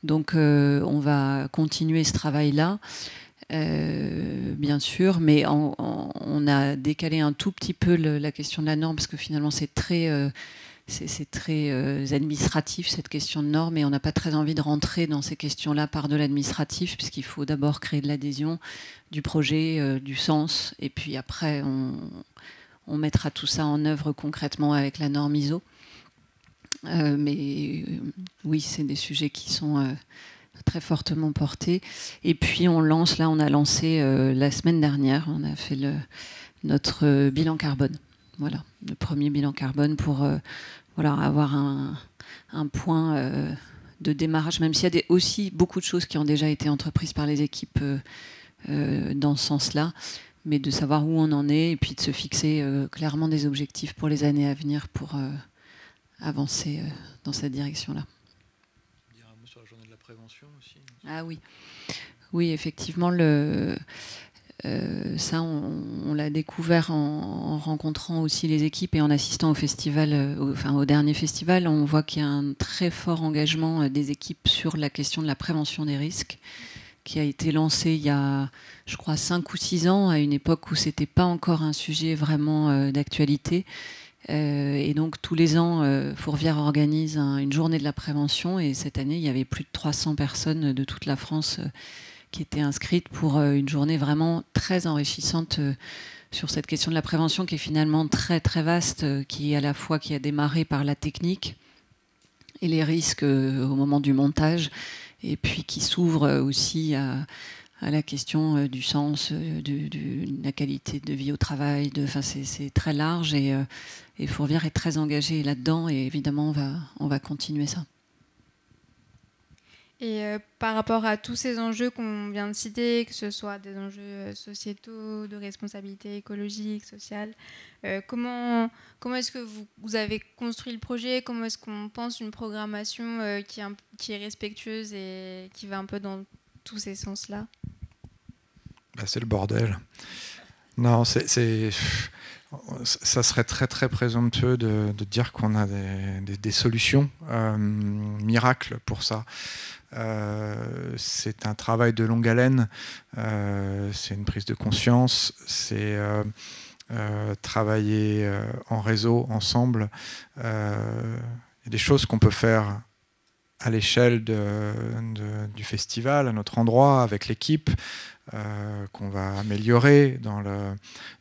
Donc, euh, on va continuer ce travail-là. bien sûr, mais on a décalé un tout petit peu la question de la norme parce que finalement c'est très c'est très euh, administratif cette question de normes et on n'a pas très envie de rentrer dans ces questions-là par de l'administratif puisqu'il faut d'abord créer de l'adhésion, du projet, euh, du sens et puis après on, mettra tout ça en œuvre concrètement avec la norme ISO. Euh, mais oui, c'est des sujets qui sont très fortement portés. Et puis on lance, là on a lancé la semaine dernière, on a fait notre bilan carbone. Voilà, le premier bilan carbone pour voilà, avoir un, point euh, de démarrage, même s'il y a des, aussi beaucoup de choses qui ont déjà été entreprises par les équipes dans ce sens-là, mais de savoir où on en est et puis de se fixer clairement des objectifs pour les années à venir pour avancer dans cette direction-là. Dire un mot sur la journée de la prévention aussi. Ah oui, oui, effectivement, le, euh, ça, on, l'a découvert en, rencontrant aussi les équipes et en assistant au festival, euh, enfin au dernier festival. On voit qu'il y a un très fort engagement euh, des équipes sur la question de la prévention des risques, qui a été lancé il y a, je crois, 5 ou 6 ans, à une époque où c'était pas encore un sujet vraiment d'actualité. et donc tous les ans, Fourvière organise une journée de la prévention et cette année, il y avait plus de 300 personnes de toute la France qui était inscrite pour euh, une journée vraiment très enrichissante euh, sur cette question de la prévention qui est finalement très très vaste, euh, qui est à la fois qui a démarré par la technique et les risques au moment du montage, et puis qui s'ouvre aussi à, la question du sens, de, la qualité de vie au travail. Enfin, c'est très large et, et Fourvière est très engagé là-dedans et évidemment on va, on va continuer ça. Et euh, par rapport à tous ces enjeux qu'on vient de citer, que ce soit des enjeux euh, sociétaux, de responsabilité écologique, sociale, euh, comment, comment est-ce que vous, avez construit le projet? Comment est-ce qu'on pense une programmation qui, est respectueuse et qui va un peu dans tous ces sens-là? Bah, C'est le bordel. Non, c'est ça serait très très présomptueux de, dire qu'on a des, solutions miracles pour ça. Euh, c'est un travail de longue haleine, euh, c'est une prise de conscience, c'est euh, travailler en réseau, ensemble. Il y a des choses qu'on peut faire à l'échelle du festival, à notre endroit, avec l'équipe, euh, qu'on va améliorer dans, le,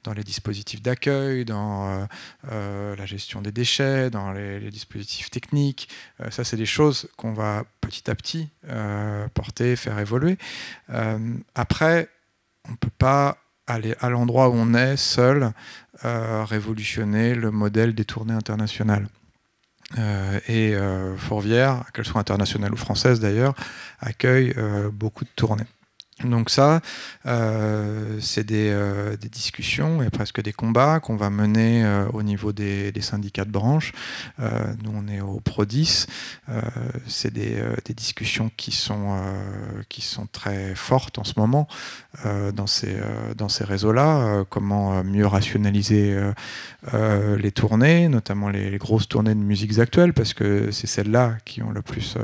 dans les dispositifs d'accueil, dans euh, euh, la gestion des déchets, dans les, dispositifs techniques. ça, c'est des choses qu'on va petit à petit porter, faire évoluer. après, on ne peut pas aller à l'endroit où on est seul révolutionner le modèle des tournées internationales. et Fourvière, qu'elle soit internationale ou française d'ailleurs, accueille beaucoup de tournées. Donc ça, euh, c'est euh, des, discussions et presque des combats qu'on va mener euh, au niveau des, syndicats de branche. nous, on est au PRODIS. c'est des, discussions qui sont, très fortes en ce moment dans ces, réseaux-là. comment mieux rationaliser les tournées, notamment les, grosses tournées de musiques actuelles, parce que c'est celles-là qui ont le plus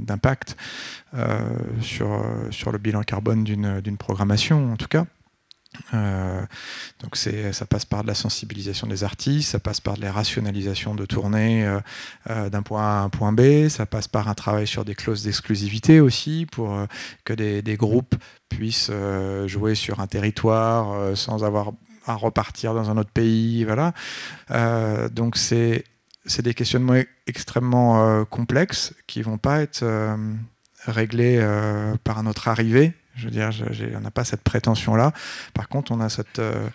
d'impact. Sur le bilan carbone d'une programmation, en tout cas. Euh, donc ça passe par de la sensibilisation des artistes, ça passe par de la rationalisation de tournées d'un point A à un point B, ça passe par un travail sur des clauses d'exclusivité aussi pour que des, groupes puissent jouer sur un territoire sans avoir à repartir dans un autre pays. Voilà. donc c'est des questionnements extrêmement complexes qui vont pas être réglé euh, par notre arrivée. Je veux dire, on n'a pas cette prétention-là. Par contre, on a cette, euh,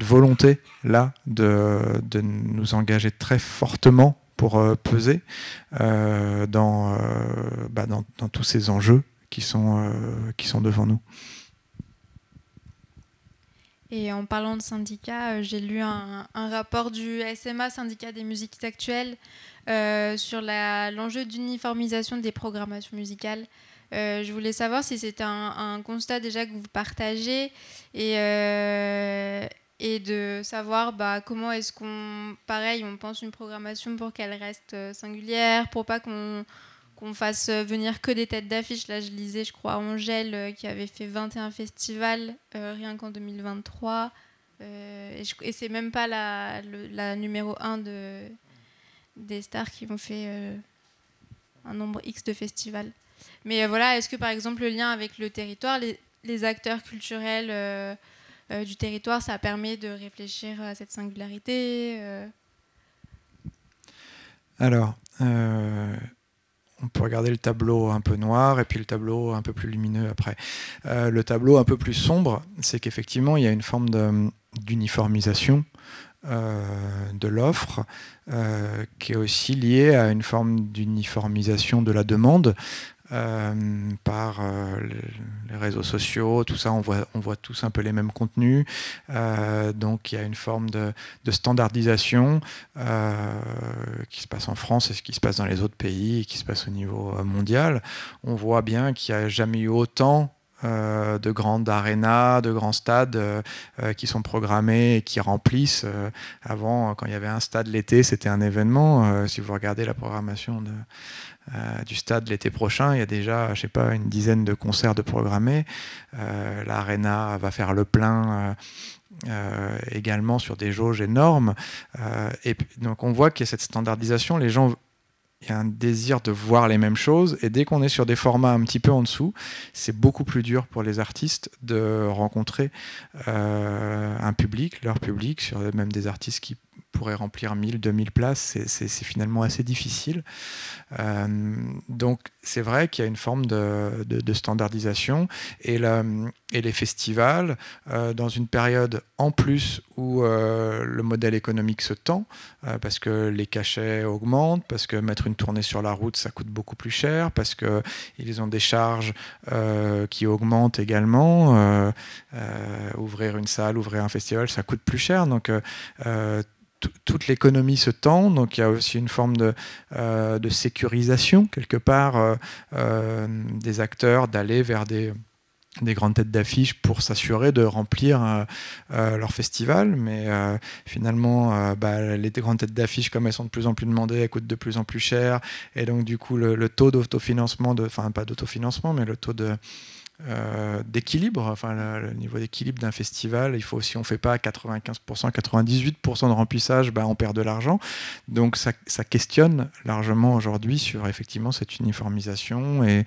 volonté-là de, nous engager très fortement pour euh, peser dans, bah, dans, tous ces enjeux qui sont, devant nous. Et en parlant de syndicats, j'ai lu un, un, rapport du SMA, syndicat des musiques actuelles, euh, sur l'enjeu d'uniformisation des programmations musicales. Euh, je voulais savoir si c'était un, constat déjà que vous partagez et, euh, de savoir bah, comment est-ce qu'on, pareil, on pense une programmation pour qu'elle reste singulière, pour pas qu'on qu'on fasse venir que des têtes d'affiche. Là, je lisais, je crois, Angèle qui avait fait 21 festivals rien qu'en 2023. et, et c'est même pas la, numéro 1 de, des stars qui ont fait euh, un nombre X de festivals. Mais euh, voilà, est-ce que par exemple le lien avec le territoire, les, acteurs culturels euh, du territoire, ça permet de réfléchir à cette singularité Alors, on peut regarder le tableau un peu noir et puis le tableau un peu plus lumineux après. le tableau un peu plus sombre, c'est qu'effectivement, il y a une forme d'uniformisation de l'offre, qui est aussi liée à une forme d'uniformisation de la demande. Euh, par euh, les réseaux sociaux, tout ça, on voit, on voit tous un peu les mêmes contenus. Euh, donc il y a une forme de, standardisation qui se passe en France et ce qui se passe dans les autres pays et qui se passe au niveau mondial. On voit bien qu'il n'y a jamais eu autant de grandes arénas, de grands stades qui sont programmés et qui remplissent. avant, quand il y avait un stade l'été, c'était un événement. si vous regardez la programmation de, euh, du stade l'été prochain. Il y a déjà, je sais pas, une dizaine de concerts de programmés. Euh, va faire le plein. Euh, également sur des jauges énormes. et donc on voit qu'il y a cette standardisation. Les gens il y a un désir de voir les mêmes choses. Et dès qu'on est sur des formats un petit peu en dessous, c'est beaucoup plus dur pour les artistes de rencontrer un public, leur public, sur même des artistes qui pourrait remplir 1000, 2000 places, c'est finalement assez difficile. Euh, donc c'est vrai qu'il y a une forme de, standardisation et, les festivals, euh, dans une période en plus où euh, le modèle économique se tend, parce que les cachets augmentent, parce que mettre une tournée sur la route, ça coûte beaucoup plus cher, parce qu'ils ont des charges qui augmentent également. ouvrir une salle, ouvrir un festival, ça coûte plus cher. Donc toute l'économie se tend, donc il y a aussi une forme de, euh, sécurisation quelque part euh, euh, des acteurs d'aller vers des, grandes têtes d'affiche pour s'assurer de remplir leur festival. Mais finalement, bah, les grandes têtes d'affiche, comme elles sont de plus en plus demandées, elles coûtent de plus en plus cher. Et donc, du coup, le, le taux d'autofinancement, enfin, pas d'autofinancement, mais le taux de, euh, d'équilibre, enfin le, niveau d'équilibre d'un festival, il faut si on fait pas 95%, 98% de remplissage, ben, on perd de l'argent. Donc ça, questionne largement aujourd'hui sur effectivement cette uniformisation et,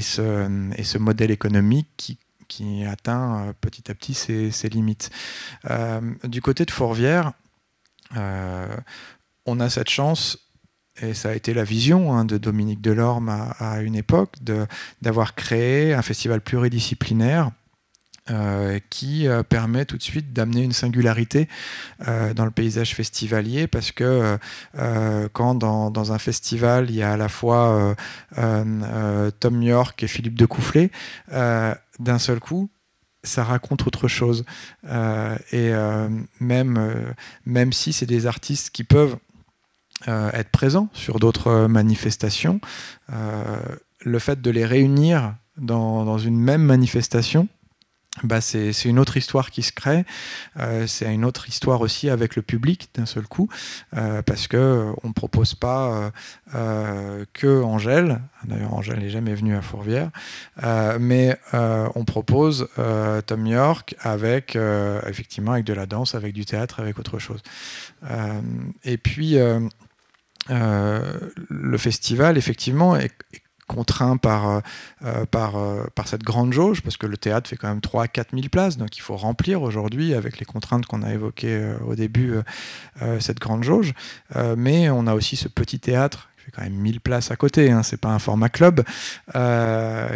ce, modèle économique qui, qui atteint euh, petit à petit ses, limites. Euh, du côté de Fourvière, on a cette chance et ça a été la vision hein, de Dominique Delorme à, une époque, d'avoir créé un festival pluridisciplinaire euh, qui euh, permet tout de suite d'amener une singularité euh, dans le paysage festivalier parce que quand dans, un festival il y a à la fois Tom York et Philippe de Coufflet, d'un seul coup ça raconte autre chose. et même, même si c'est des artistes qui peuvent être présents sur d'autres euh, manifestations. Euh, le fait de les réunir dans, une même manifestation, bah c'est une autre histoire qui se crée. c'est une autre histoire aussi avec le public d'un seul coup, parce que on propose pas que Angèle. D'ailleurs, Angèle n'est jamais venue à Fourvière, mais on propose Tom York avec effectivement avec de la danse, avec du théâtre, avec autre chose. et puis euh, le festival, effectivement, est, contraint par, euh, euh, par cette grande jauge, parce que le théâtre fait quand même 3 à 4 000 places, donc il faut remplir aujourd'hui, avec les contraintes qu'on a évoquées au début, cette grande jauge. mais on a aussi ce petit théâtre qui fait quand même 1000 places à côté, hein, c'est pas un format club,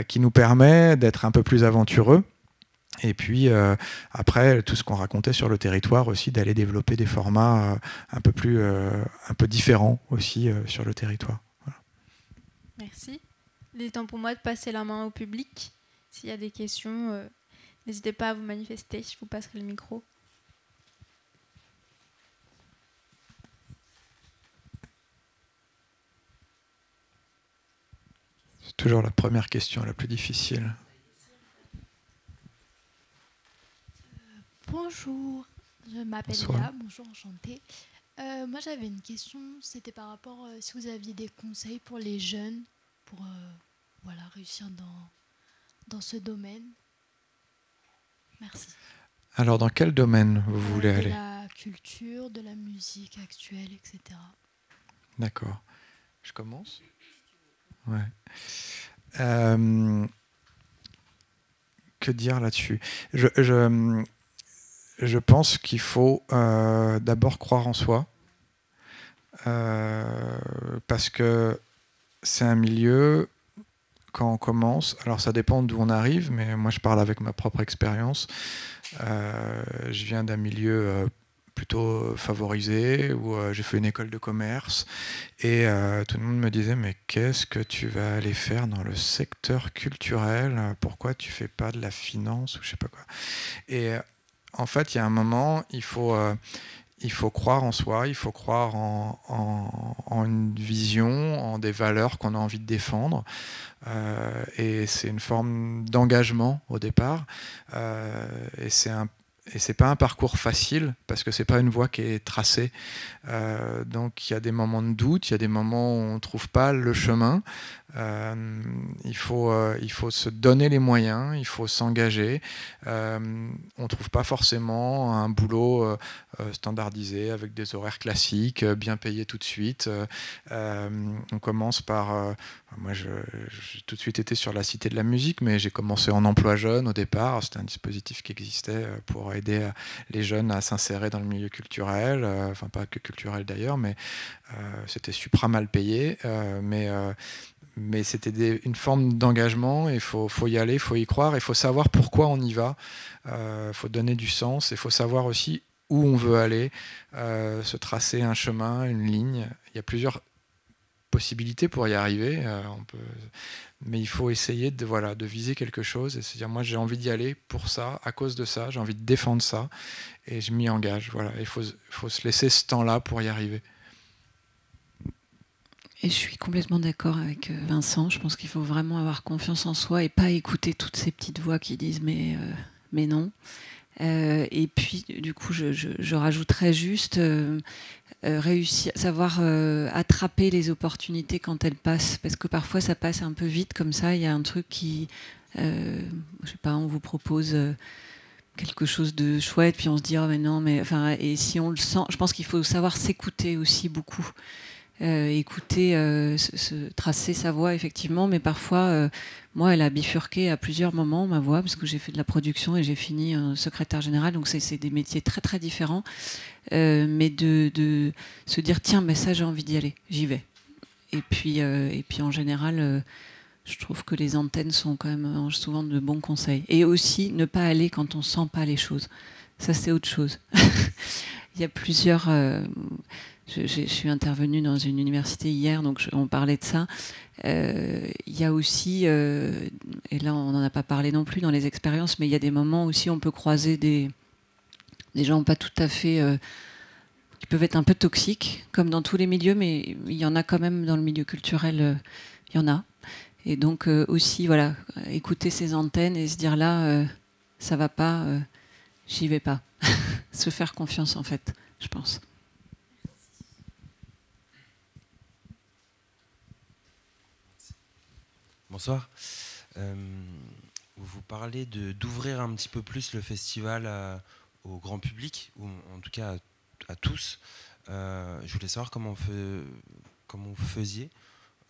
qui nous permet d'être un peu plus aventureux et puis euh, après, tout ce qu'on racontait sur le territoire aussi, d'aller développer des formats euh, un peu plus, euh, un peu différents aussi sur le territoire. Merci. Il est temps pour moi de passer la main au public. S'il y a des questions, n'hésitez pas à vous manifester. Je vous passerai le micro. C'est toujours la première question la plus difficile. Bonjour, je m'appelle Léa, bonjour, enchantée. Euh, moi j'avais une question, c'était par rapport euh, si vous aviez des conseils pour les jeunes pour euh, voilà, réussir dans, dans ce domaine. Merci. Alors dans quel domaine vous voulez aller? De la culture, de la musique actuelle, etc. D'accord. Je commence? Ouais. que dire là-dessus? Je, je, je pense qu'il faut euh, d'abord croire en soi, euh, parce que c'est un milieu, quand on commence, alors ça dépend d'où on arrive, mais moi je parle avec ma propre expérience. Euh, je viens d'un milieu plutôt favorisé, où j'ai fait une école de commerce, et tout le monde me disait mais qu'est-ce que tu vas aller faire dans le secteur culturel? Pourquoi tu fais pas de la finance ou je sais pas quoi? En fait, il y a un moment, il faut il faut croire en soi, il faut croire en, une vision, en des valeurs qu'on a envie de défendre. Euh, et c'est une forme d'engagement au départ. Euh, et c'est un et pas un parcours facile parce que c'est pas une voie qui est tracée. Euh, donc il y a des moments de doute, il y a des moments où on trouve pas le chemin. Euh, il, faut, euh, il faut se donner les moyens, il faut s'engager. on ne trouve pas forcément un boulot standardisé avec des horaires classiques, bien payé tout de suite. on commence par... moi, j'ai tout de suite été sur la Cité de la musique, mais j'ai commencé en emploi jeune au départ. C'était un dispositif qui existait pour aider les jeunes à s'insérer dans le milieu culturel. enfin, pas que culturel d'ailleurs, mais c'était supra mal payé. mais mais c'était une forme d'engagement, il faut, faut, y aller, il faut y croire, il faut savoir pourquoi on y va, il euh, faut donner du sens, il faut savoir aussi où on veut aller, euh, se tracer un chemin, une ligne. Il y a plusieurs possibilités pour y arriver, euh, mais il faut essayer de, voilà, de viser quelque chose et se dire moi j'ai envie d'y aller pour ça, à cause de ça, j'ai envie de défendre ça, et je m'y engage. Voilà. Il faut, faut se laisser ce temps-là pour y arriver. Et je suis complètement d'accord avec euh, Vincent. Je pense qu'il faut vraiment avoir confiance en soi et pas écouter toutes ces petites voix qui disent mais, euh, mais non. Euh, et puis, du coup, je, je, rajouterais juste réussir, savoir attraper les opportunités quand elles passent, parce que parfois ça passe un peu vite comme ça. Il y a un truc qui, je sais pas, on vous propose quelque chose de chouette, puis on se dit oh mais non, mais enfin, et si on le sent, je pense qu'il faut savoir s'écouter aussi beaucoup. Euh, écouter, euh, tracer sa voix effectivement, mais parfois, euh, moi, elle a bifurqué à plusieurs moments ma voix parce que j'ai fait de la production et j'ai fini secrétaire général, donc c'est des métiers très très différents. mais de, se dire tiens, mais ça j'ai envie d'y aller, j'y vais. Et puis, et puis en général, je trouve que les antennes sont quand même souvent de bons conseils. Et aussi ne pas aller quand on sent pas les choses. Ça c'est autre chose. Il y a plusieurs je, suis intervenue dans une université hier, donc on parlait de ça. Euh, il y a aussi, euh, et là on n'en a pas parlé non plus dans les expériences, mais il y a des moments aussi où on peut croiser des, des gens pas tout à fait. Euh, qui peuvent être un peu toxiques, comme dans tous les milieux, mais il y en a quand même dans le milieu culturel, il y en a. Et donc aussi, voilà, écouter ces antennes et se dire là, ça va pas, j'y vais pas. se faire confiance en fait, je pense. Bonsoir. Euh, vous parlez d'ouvrir un petit peu plus le festival au grand public, ou en tout cas à, tous. Euh, je voulais savoir comment, comment vous faisiez.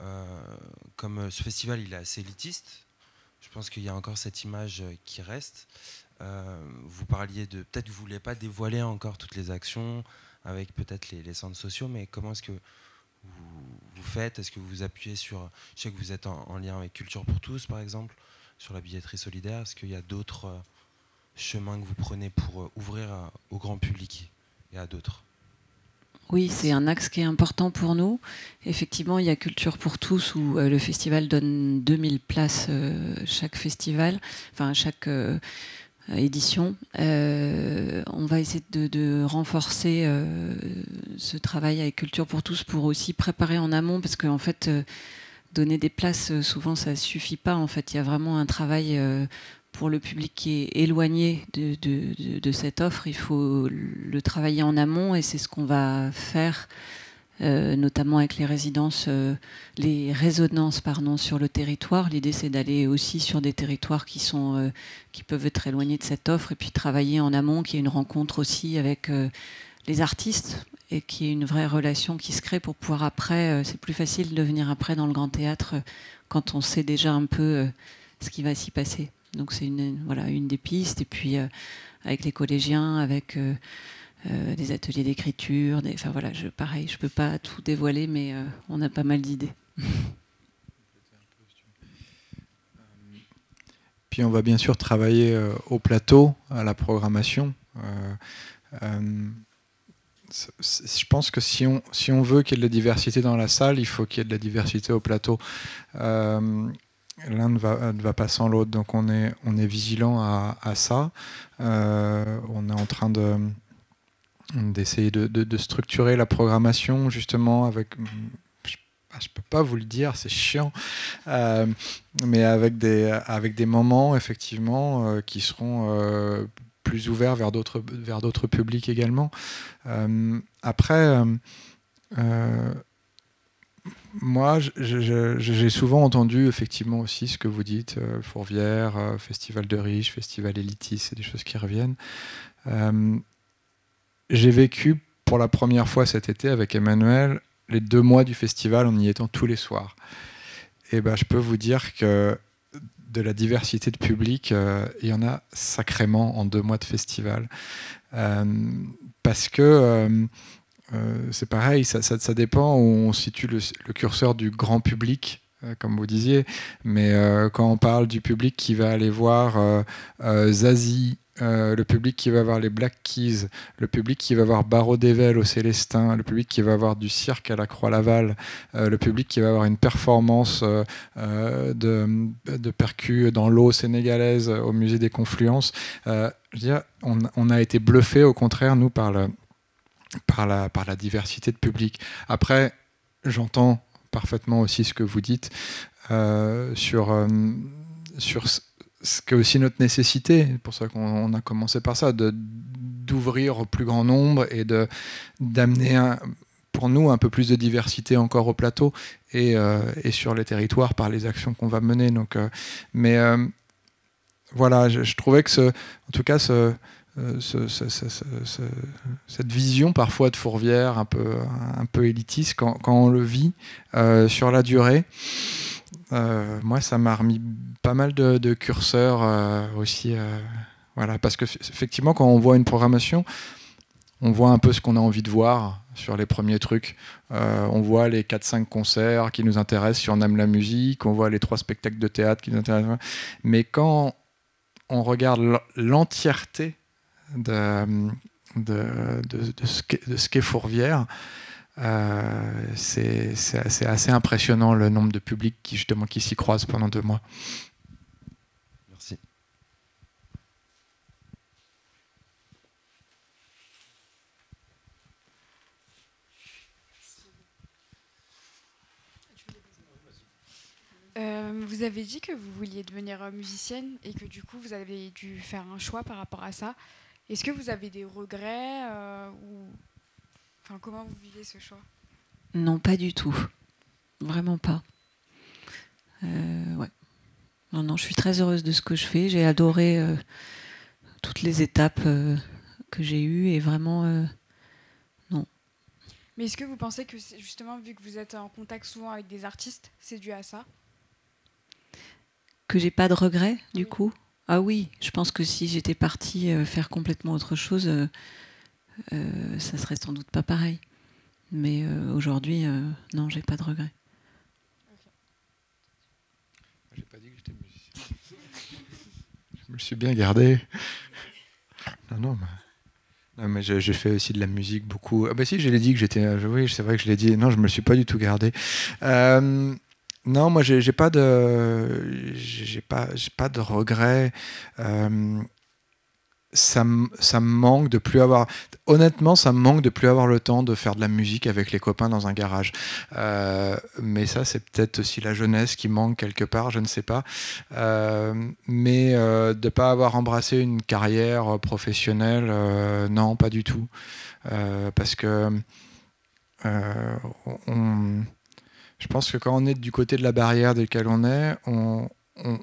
Euh, comme ce festival il est assez élitiste, je pense qu'il y a encore cette image qui reste. vous parliez de. Peut-être que vous ne voulez pas dévoiler encore toutes les actions avec peut-être les, centres sociaux, mais comment est-ce que faites? Est-ce que vous vous appuyez sur... Je sais que vous êtes en, lien avec Culture pour tous, par exemple, sur la billetterie solidaire. Est-ce qu'il y a d'autres euh, chemins que vous prenez pour euh, ouvrir au grand public et à d'autres? Oui, c'est un axe qui est important pour nous. Effectivement, il y a Culture pour tous où euh, le festival donne 2000 places chaque festival, enfin chaque édition. Euh, on va essayer de, renforcer euh, ce travail avec Culture pour tous pour aussi préparer en amont parce qu'en fait, donner des places, souvent ça suffit pas. En fait, il y a vraiment un travail pour le public qui est éloigné de, cette offre. Il faut le travailler en amont et c'est ce qu'on va faire euh, notamment avec les résidences, euh, les résonances pardon, sur le territoire. L'idée, c'est d'aller aussi sur des territoires qui, sont, euh, qui peuvent être éloignés de cette offre et puis travailler en amont, qui y ait une rencontre aussi avec les artistes et qui ait une vraie relation qui se crée pour pouvoir après, c'est plus facile de venir après dans le grand théâtre quand on sait déjà un peu ce qui va s'y passer. Donc c'est voilà, une des pistes. Et puis avec les collégiens, avec euh, des ateliers d'écriture. Enfin voilà, je, pareil, je ne peux pas tout dévoiler, mais euh, on a pas mal d'idées. Puis on va bien sûr travailler euh, au plateau, à la programmation. je pense que si on, veut qu'il y ait de la diversité dans la salle, il faut qu'il y ait de la diversité au plateau. L'un ne va, ne va, pas sans l'autre, donc on est, on vigilant à, à ça. On est en train de d'essayer de, structurer la programmation justement avec je ne peux pas vous le dire, c'est chiant, euh, mais avec des, avec des moments effectivement euh, qui seront euh, plus ouverts vers d'autres vers d'autres publics également. Après, moi, j'ai souvent entendu effectivement aussi ce que vous dites, Fourvière, Festival de Riche, Festival Elitis, c'est des choses qui reviennent. Euh, j'ai vécu pour la première fois cet été avec Emmanuel les deux mois du festival en y étant tous les soirs. Et ben, je peux vous dire que de la diversité de public, il y en a sacrément en deux mois de festival. parce que euh, c'est pareil, ça, dépend où on situe le, curseur du grand public, euh, comme vous disiez. Mais euh, quand on parle du public qui va aller voir Zazie, le public qui va voir les Black Keys, le public qui va voir Barreau d'Evel au Célestin, le public qui va voir du cirque à la Croix-Laval, le public qui va avoir une performance de, de percus dans l'eau sénégalaise au musée des Confluences. je veux dire, on, a été bluffé au contraire, nous, par par la, par la diversité de public. Après, j'entends parfaitement aussi ce que vous dites euh, sur, euh, sur ce qu'est aussi notre nécessité, c'est pour ça qu'on a commencé par ça, d'ouvrir au plus grand nombre et d'amener pour nous un peu plus de diversité encore au plateau et, euh, et sur les territoires par les actions qu'on va mener. Donc, mais voilà, je, trouvais que en tout cas ce, euh, cette vision parfois de Fourvière un peu, un peu élitiste quand, on le vit euh, sur la durée. Euh, moi, ça m'a remis pas mal de, curseurs aussi. voilà, parce que effectivement, quand on voit une programmation, on voit un peu ce qu'on a envie de voir sur les premiers trucs. on voit les 4-5 concerts qui nous intéressent si on aime la musique, on voit les trois spectacles de théâtre qui nous intéressent. Mais quand on regarde l'entièreté de, de, de, de ce qu'est Fourvière. Euh, c'est assez, assez, impressionnant le nombre de publics qui justement qui s'y croisent pendant deux mois. Merci. Euh, vous avez dit que vous vouliez devenir musicienne et que du coup vous avez dû faire un choix par rapport à ça. Est-ce que vous avez des regrets euh, ou... enfin, Comment vous vivez ce choix? Non, pas du tout. Vraiment pas. Euh, ouais. Non, non, je suis très heureuse de ce que je fais. J'ai adoré euh, toutes les étapes que j'ai eues et vraiment, non. Mais est-ce que vous pensez que justement, vu que vous êtes en contact souvent avec des artistes, c'est dû à ça? Que j'ai pas de regrets, du coup? Ah oui, je pense que si j'étais partie euh, faire complètement autre chose, euh, euh, ça serait sans doute pas pareil. Mais aujourd'hui, non, j'ai pas de regrets. Pas dit que j'étais je me suis bien gardé. Non, non, mais, non, mais j'ai fait aussi de la musique beaucoup. Ah bah si, je l'ai dit que j'étais. Oui, c'est vrai que je l'ai dit. Non, je me suis pas du tout gardé. Non, moi j'ai pas de j'ai pas pas de regrets. Euh, ça, ça me manque de plus avoir. Honnêtement, ça me manque de plus avoir le temps de faire de la musique avec les copains dans un garage. Euh, mais ça, c'est peut-être aussi la jeunesse qui manque quelque part, je ne sais pas. Euh, mais de ne pas avoir embrassé une carrière professionnelle, non, pas du tout. parce que je pense que quand on est du côté de la barrière laquelle on est, on,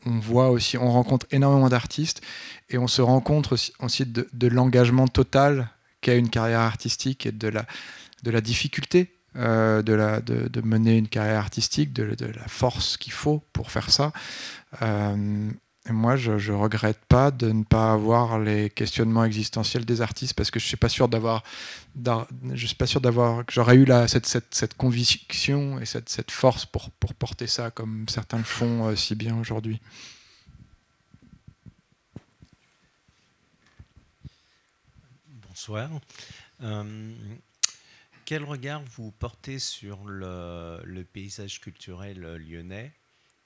voit aussi, on rencontre énormément d'artistes et on se rend compte aussi, de, l'engagement total qu'a une carrière artistique et de la, difficulté euh, de, mener une carrière artistique, de, la force qu'il faut pour faire ça. Euh, et moi, je ne regrette pas de ne pas avoir les questionnements existentiels des artistes parce que je ne suis pas sûr d'avoir, je suis pas sûr d'avoir, que j'aurais eu cette, cette, conviction et cette, force pour, porter ça comme certains le font euh, si bien aujourd'hui. Bonsoir. Euh, quel regard vous portez sur le, paysage culturel lyonnais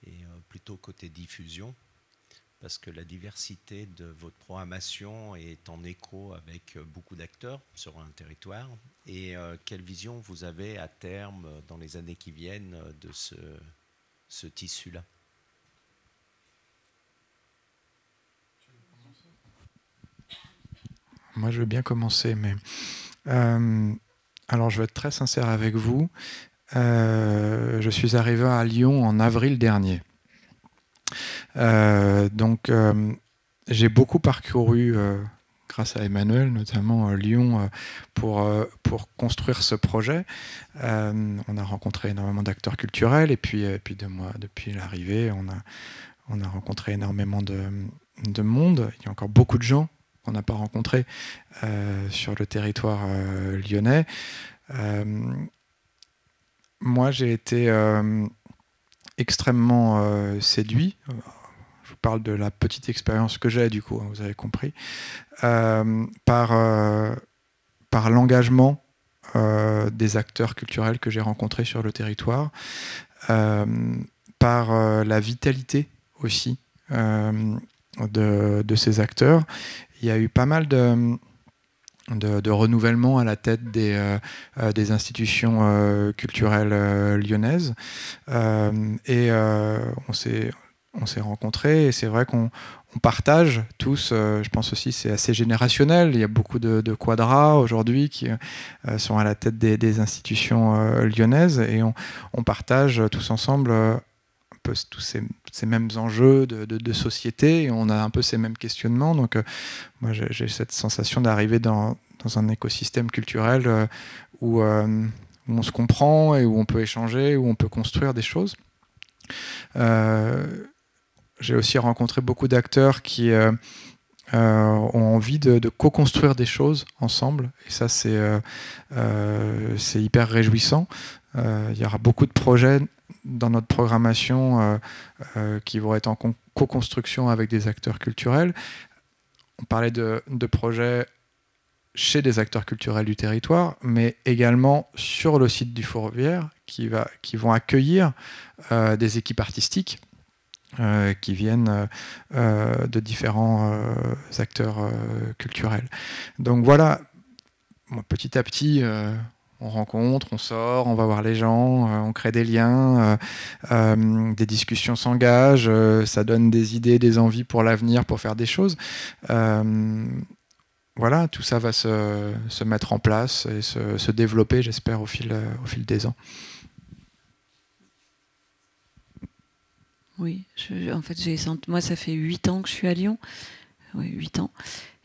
et plutôt côté diffusion? Parce que la diversité de votre programmation est en écho avec beaucoup d'acteurs sur un territoire. Et quelle vision vous avez à terme, dans les années qui viennent, de ce tissu-là? Moi, je veux bien commencer, mais euh, alors je vais être très sincère avec vous. Euh, je suis arrivé à Lyon en avril dernier. Euh, donc, j'ai beaucoup parcouru, grâce à Emmanuel, notamment Lyon, pour, pour construire ce projet. on a rencontré énormément d'acteurs culturels, et puis, depuis l'arrivée, on a, on a rencontré énormément de, de monde. Il y a encore beaucoup de gens qu'on n'a pas rencontré euh, sur le territoire euh, lyonnais. Euh, moi, j'ai été extrêmement séduit. Je vous parle de la petite expérience que j'ai, du coup, hein, vous avez compris, par, par l'engagement des acteurs culturels que j'ai rencontrés sur le territoire, par la vitalité aussi de, de, ces acteurs. Il y a eu pas mal de, de, renouvellement à la tête des, euh, euh, des institutions euh, culturelles lyonnaises. et on s'est on s'est rencontrés et c'est vrai qu'on partage tous, je pense aussi c'est assez générationnel, il y a beaucoup de, de quadras aujourd'hui qui sont à la tête des, institutions lyonnaises et on, on, partage tous ensemble tous ces, mêmes enjeux de, société on a un peu ces mêmes questionnements. Donc, euh, moi, j'ai cette sensation d'arriver dans, un écosystème culturel euh, euh, où, on se comprend et où on peut échanger, où on peut construire des choses. j'ai aussi rencontré beaucoup d'acteurs qui ont envie de, co-construire des choses ensemble. Et ça, c'est hyper réjouissant. Il y aura beaucoup de projets dans notre programmation euh, euh, qui vont être en co-construction avec des acteurs culturels. On parlait de, projets chez des acteurs culturels du territoire, mais également sur le site du Fourvière, qui, va, qui vont accueillir euh, des équipes artistiques qui viennent de différents acteurs culturels. Donc voilà, petit à petit, on rencontre, on sort, on va voir les gens, euh, on crée des liens, euh, euh, des discussions s'engagent, ça donne des idées, des envies pour l'avenir, pour faire des choses. voilà, tout ça va se, mettre en place et se, développer, j'espère, au fil, des ans. Oui, en fait, j'ai moi, ça fait huit ans que je suis à Lyon. Oui, huit ans.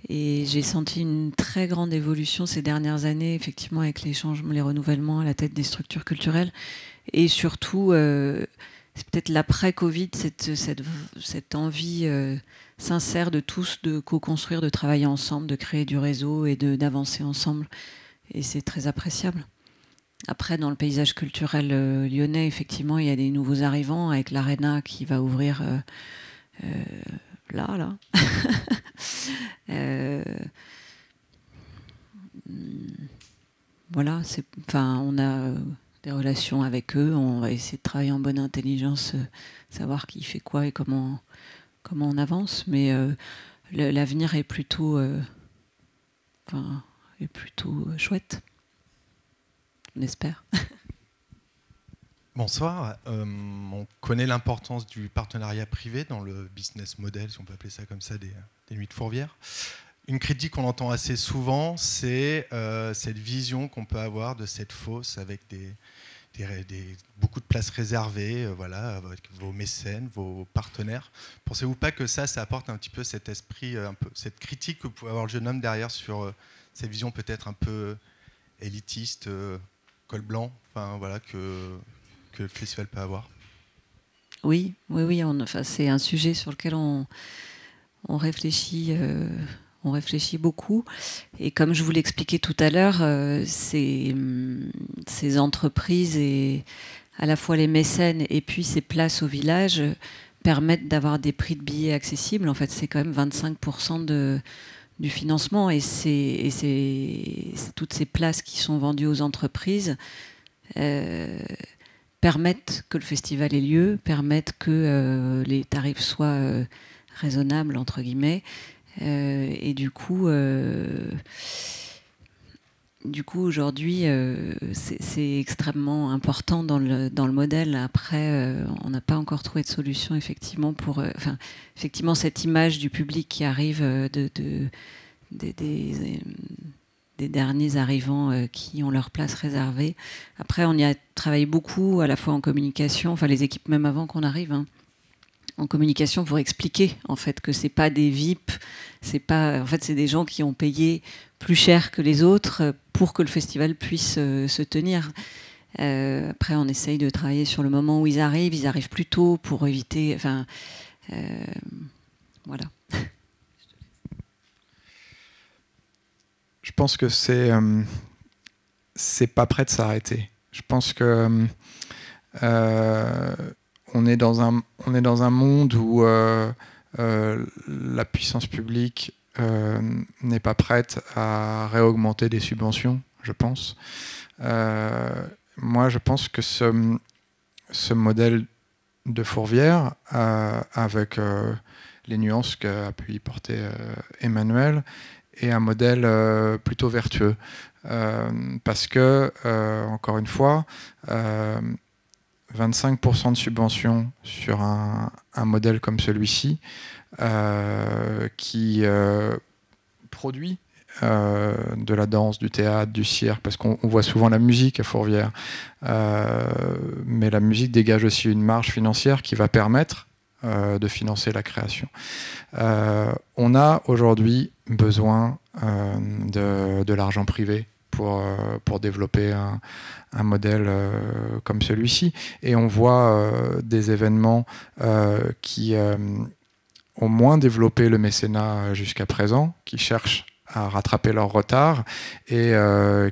Et j'ai senti une très grande évolution ces dernières années, effectivement, avec les changements, les renouvellements à la tête des structures culturelles. Et surtout, euh, c'est peut-être l'après-Covid, cette, envie euh, sincère de tous de co-construire, de travailler ensemble, de créer du réseau et d'avancer ensemble. Et c'est très appréciable. Après, dans le paysage culturel euh, lyonnais, effectivement, il y a des nouveaux arrivants avec l'Arena qui va ouvrir là, là. Euh, voilà, on a des relations avec eux, on va essayer de travailler en bonne intelligence, euh, savoir qui fait quoi et comment, comment on avance, mais euh, l'avenir est plutôt, enfin, est plutôt chouette, on espère. Bonsoir. Euh, on connaît l'importance du partenariat privé dans le business model, si on peut appeler ça comme ça, des, nuits de Fourvière. Une critique qu'on entend assez souvent, c'est euh, cette vision qu'on peut avoir de cette fosse avec des, beaucoup de places réservées, euh, voilà, avec vos mécènes, vos partenaires. Pensez-vous pas que ça, ça apporte un petit peu cet esprit, un peu, cette critique que pouvait avoir le jeune homme derrière sur cette vision peut-être un peu élitiste, col blanc, enfin voilà que que le peut avoir Oui, oui, oui. enfin, c'est un sujet sur lequel on, on réfléchit. Euh, on réfléchit beaucoup. Et comme je vous l'expliquais tout à l'heure, euh, ces, ces, entreprises et à la fois les mécènes et puis ces places au village permettent d'avoir des prix de billets accessibles. En fait, c'est quand même 25% de, du financement et c'est toutes ces places qui sont vendues aux entreprises euh, permettent que le festival ait lieu, permettent que euh, les tarifs soient euh, raisonnables entre guillemets et du coup coup, aujourd'hui, euh, c'est extrêmement important dans le, dans le modèle. Après, euh, on n'a pas encore trouvé de solution, effectivement, pour. Euh, enfin, effectivement, cette image du public qui arrive de, des, derniers arrivants qui ont leur place réservée. Après, on y a travaillé beaucoup, à la fois en communication, enfin, les équipes, même avant qu'on arrive. Hein, en communication pour expliquer en fait que c'est pas des VIP, c'est pas en fait c'est des gens qui ont payé plus cher que les autres pour que le festival puisse euh, se tenir. Euh, après, on essaye de travailler sur le moment où ils arrivent. Ils arrivent plus tôt pour éviter. Enfin, euh, voilà. Je pense que c'est c'est pas prêt de s'arrêter. Je pense que on est dans un, on est dans un monde où euh, euh, la puissance publique euh, n'est pas prête à réaugmenter des subventions, je pense. moi, je pense que ce, ce modèle de Fourvière, avec les nuances qu'a pu y porter Emmanuel, est un modèle plutôt vertueux. parce que, encore une fois, 25% de subvention sur un, modèle comme celui-ci euh, qui euh, produit euh, de la danse, du théâtre, du cirque, parce qu'on voit souvent la musique à Fourvière, mais la musique dégage aussi une marge financière qui va permettre de financer la création. on a aujourd'hui besoin de, de l'argent privé pour, euh, pour développer un, un modèle euh, comme celui-ci. Et on voit euh, des événements qui ont moins développé le mécénat jusqu'à présent, qui cherchent à rattraper leur retard et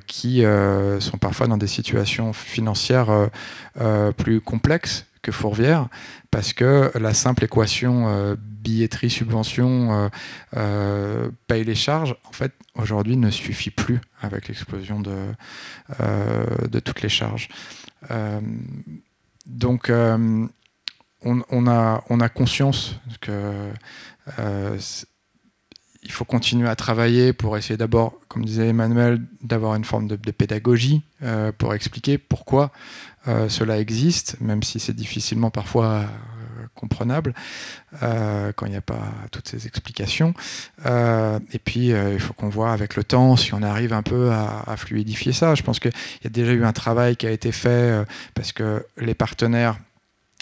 qui sont parfois dans des situations financières plus complexes que Fourvière, parce que la simple équation billetterie, subvention, paye les charges, en fait, aujourd'hui ne suffit plus avec l'explosion de, euh, toutes les charges. Euh, donc, euh, on, a, on a conscience que il faut continuer à travailler pour essayer d'abord, comme disait Emmanuel, d'avoir une forme de, pédagogie pour expliquer pourquoi cela existe, même si c'est difficilement parfois comprenable euh, quand il n'y a pas toutes ces explications. Euh, et puis, euh, il faut qu'on voit avec le temps si on arrive un peu à, fluidifier ça. Je pense qu'il y a déjà eu un travail qui a été fait parce que les partenaires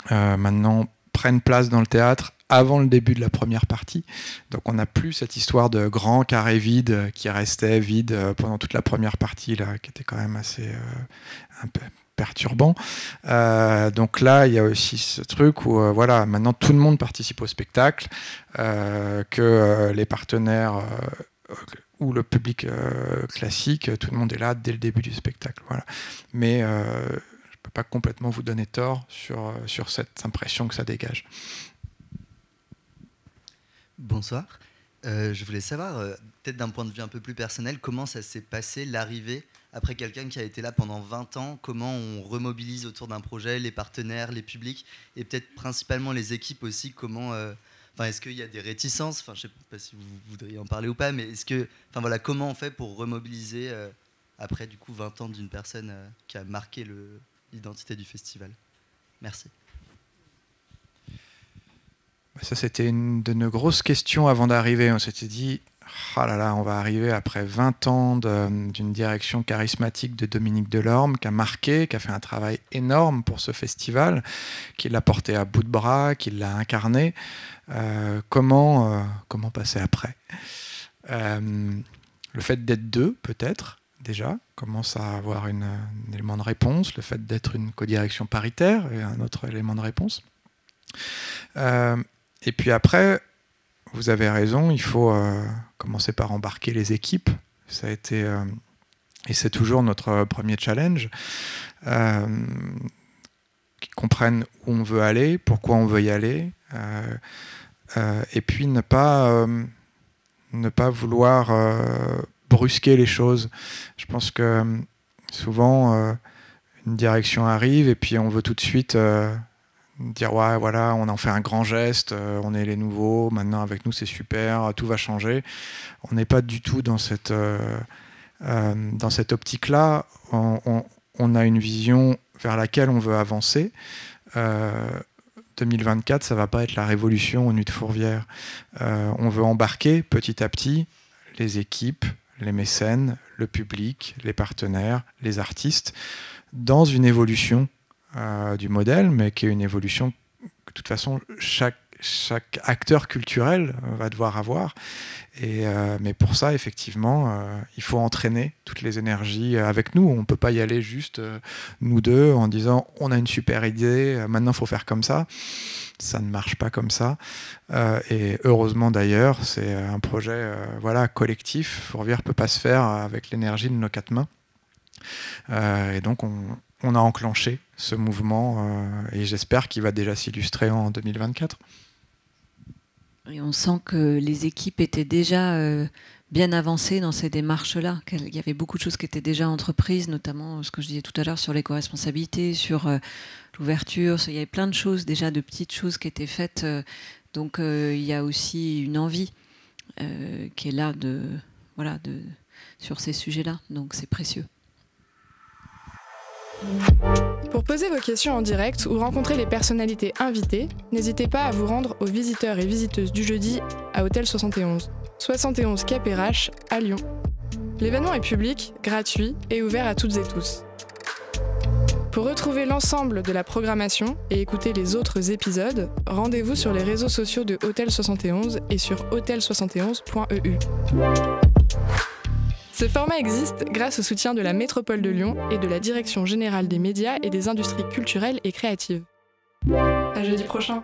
maintenant prennent place dans le théâtre avant le début de la première partie. Donc on n'a plus cette histoire de grand carré vide qui restait vide pendant toute la première partie, qui était quand même assez perturbant. Euh, donc là, il y a aussi ce truc où, euh, voilà, maintenant tout le monde participe au spectacle, euh, que les partenaires ou le public classique, tout le monde est là dès le début du spectacle. Mais je ne peux pas complètement vous donner tort sur, sur cette impression que ça dégage. Bonsoir. je voulais savoir, peut-être d'un point de vue un peu plus personnel, comment ça s'est passé l'arrivée après quelqu'un qui a été là pendant 20 ans, comment on remobilise autour d'un projet les partenaires, les publics, et peut-être principalement les équipes aussi, comment... Euh, est-ce qu'il y a des réticences? Enfin, je ne sais pas si vous voudriez en parler ou pas, mais est-ce que, enfin voilà, comment on fait pour remobiliser euh, après du coup 20 ans d'une personne euh, qui a marqué l'identité du festival? Merci. Ça, c'était une de nos grosses questions avant d'arriver. On s'était dit, ah là là, on va arriver après 20 ans d'une direction charismatique de Dominique Delorme qui a marqué, qui a fait un travail énorme pour ce festival, qui l'a porté à bout de bras, qui l'a incarné. Euh, comment, euh, comment passer après? Euh, Le fait d'être deux, peut-être, déjà, commence à avoir un élément de réponse. Le fait d'être une codirection paritaire est un autre élément de réponse. et puis après, vous avez raison, il faut euh, commencer par embarquer les équipes. Ça a été, euh, et c'est toujours notre premier challenge, euh, qui comprennent où on veut aller, pourquoi on veut y aller, et puis ne pas, ne pas vouloir brusquer les choses. Je pense que souvent, une direction arrive et puis on veut tout de suite dire ouais voilà on en fait un grand geste on est les nouveaux maintenant avec nous c'est super tout va changer. On n'est pas du tout dans cette dans cette optique là on, a une vision vers laquelle on veut avancer. 2024, ça va pas être la révolution aux Nuits de Fourvière. Euh, on veut embarquer petit à petit les équipes, les mécènes, le public, les partenaires, les artistes dans une évolution euh, du modèle, mais qui est une évolution de toute façon chaque acteur culturel euh, va devoir avoir. Et, euh, mais pour ça, effectivement, il faut entraîner toutes les énergies avec nous. On ne peut pas y aller juste nous deux en disant on a une super idée, maintenant il faut faire comme ça. Ça ne marche pas comme ça. et heureusement d'ailleurs, c'est un projet voilà, collectif. Fourvière ne peut pas se faire avec l'énergie de nos quatre mains. et donc on, on, a enclenché ce mouvement et j'espère qu'il va déjà s'illustrer en 2024. Et on sent que les équipes étaient déjà euh, bien avancées dans ces démarches-là. Il y avait beaucoup de choses qui étaient déjà entreprises, notamment ce que je disais tout à l'heure sur l'éco-responsabilité, sur euh, l'ouverture. Il y avait plein de choses, déjà de petites choses qui étaient faites. Euh, donc il y a aussi une envie qui est là de, voilà, sur ces sujets-là. Donc c'est précieux. Pour poser vos questions en direct ou rencontrer les personnalités invitées, n'hésitez pas à vous rendre aux visiteurs et visiteuses du jeudi à Hôtel 71, 71 KPRH à Lyon. L'événement est public, gratuit et ouvert à toutes et tous. Pour retrouver l'ensemble de la programmation et écouter les autres épisodes, rendez-vous sur les réseaux sociaux de Hôtel 71 et sur hôtel71.eu. Ce format existe grâce au soutien de la Métropole de Lyon et de la Direction générale des médias et des industries culturelles et créatives. À jeudi prochain!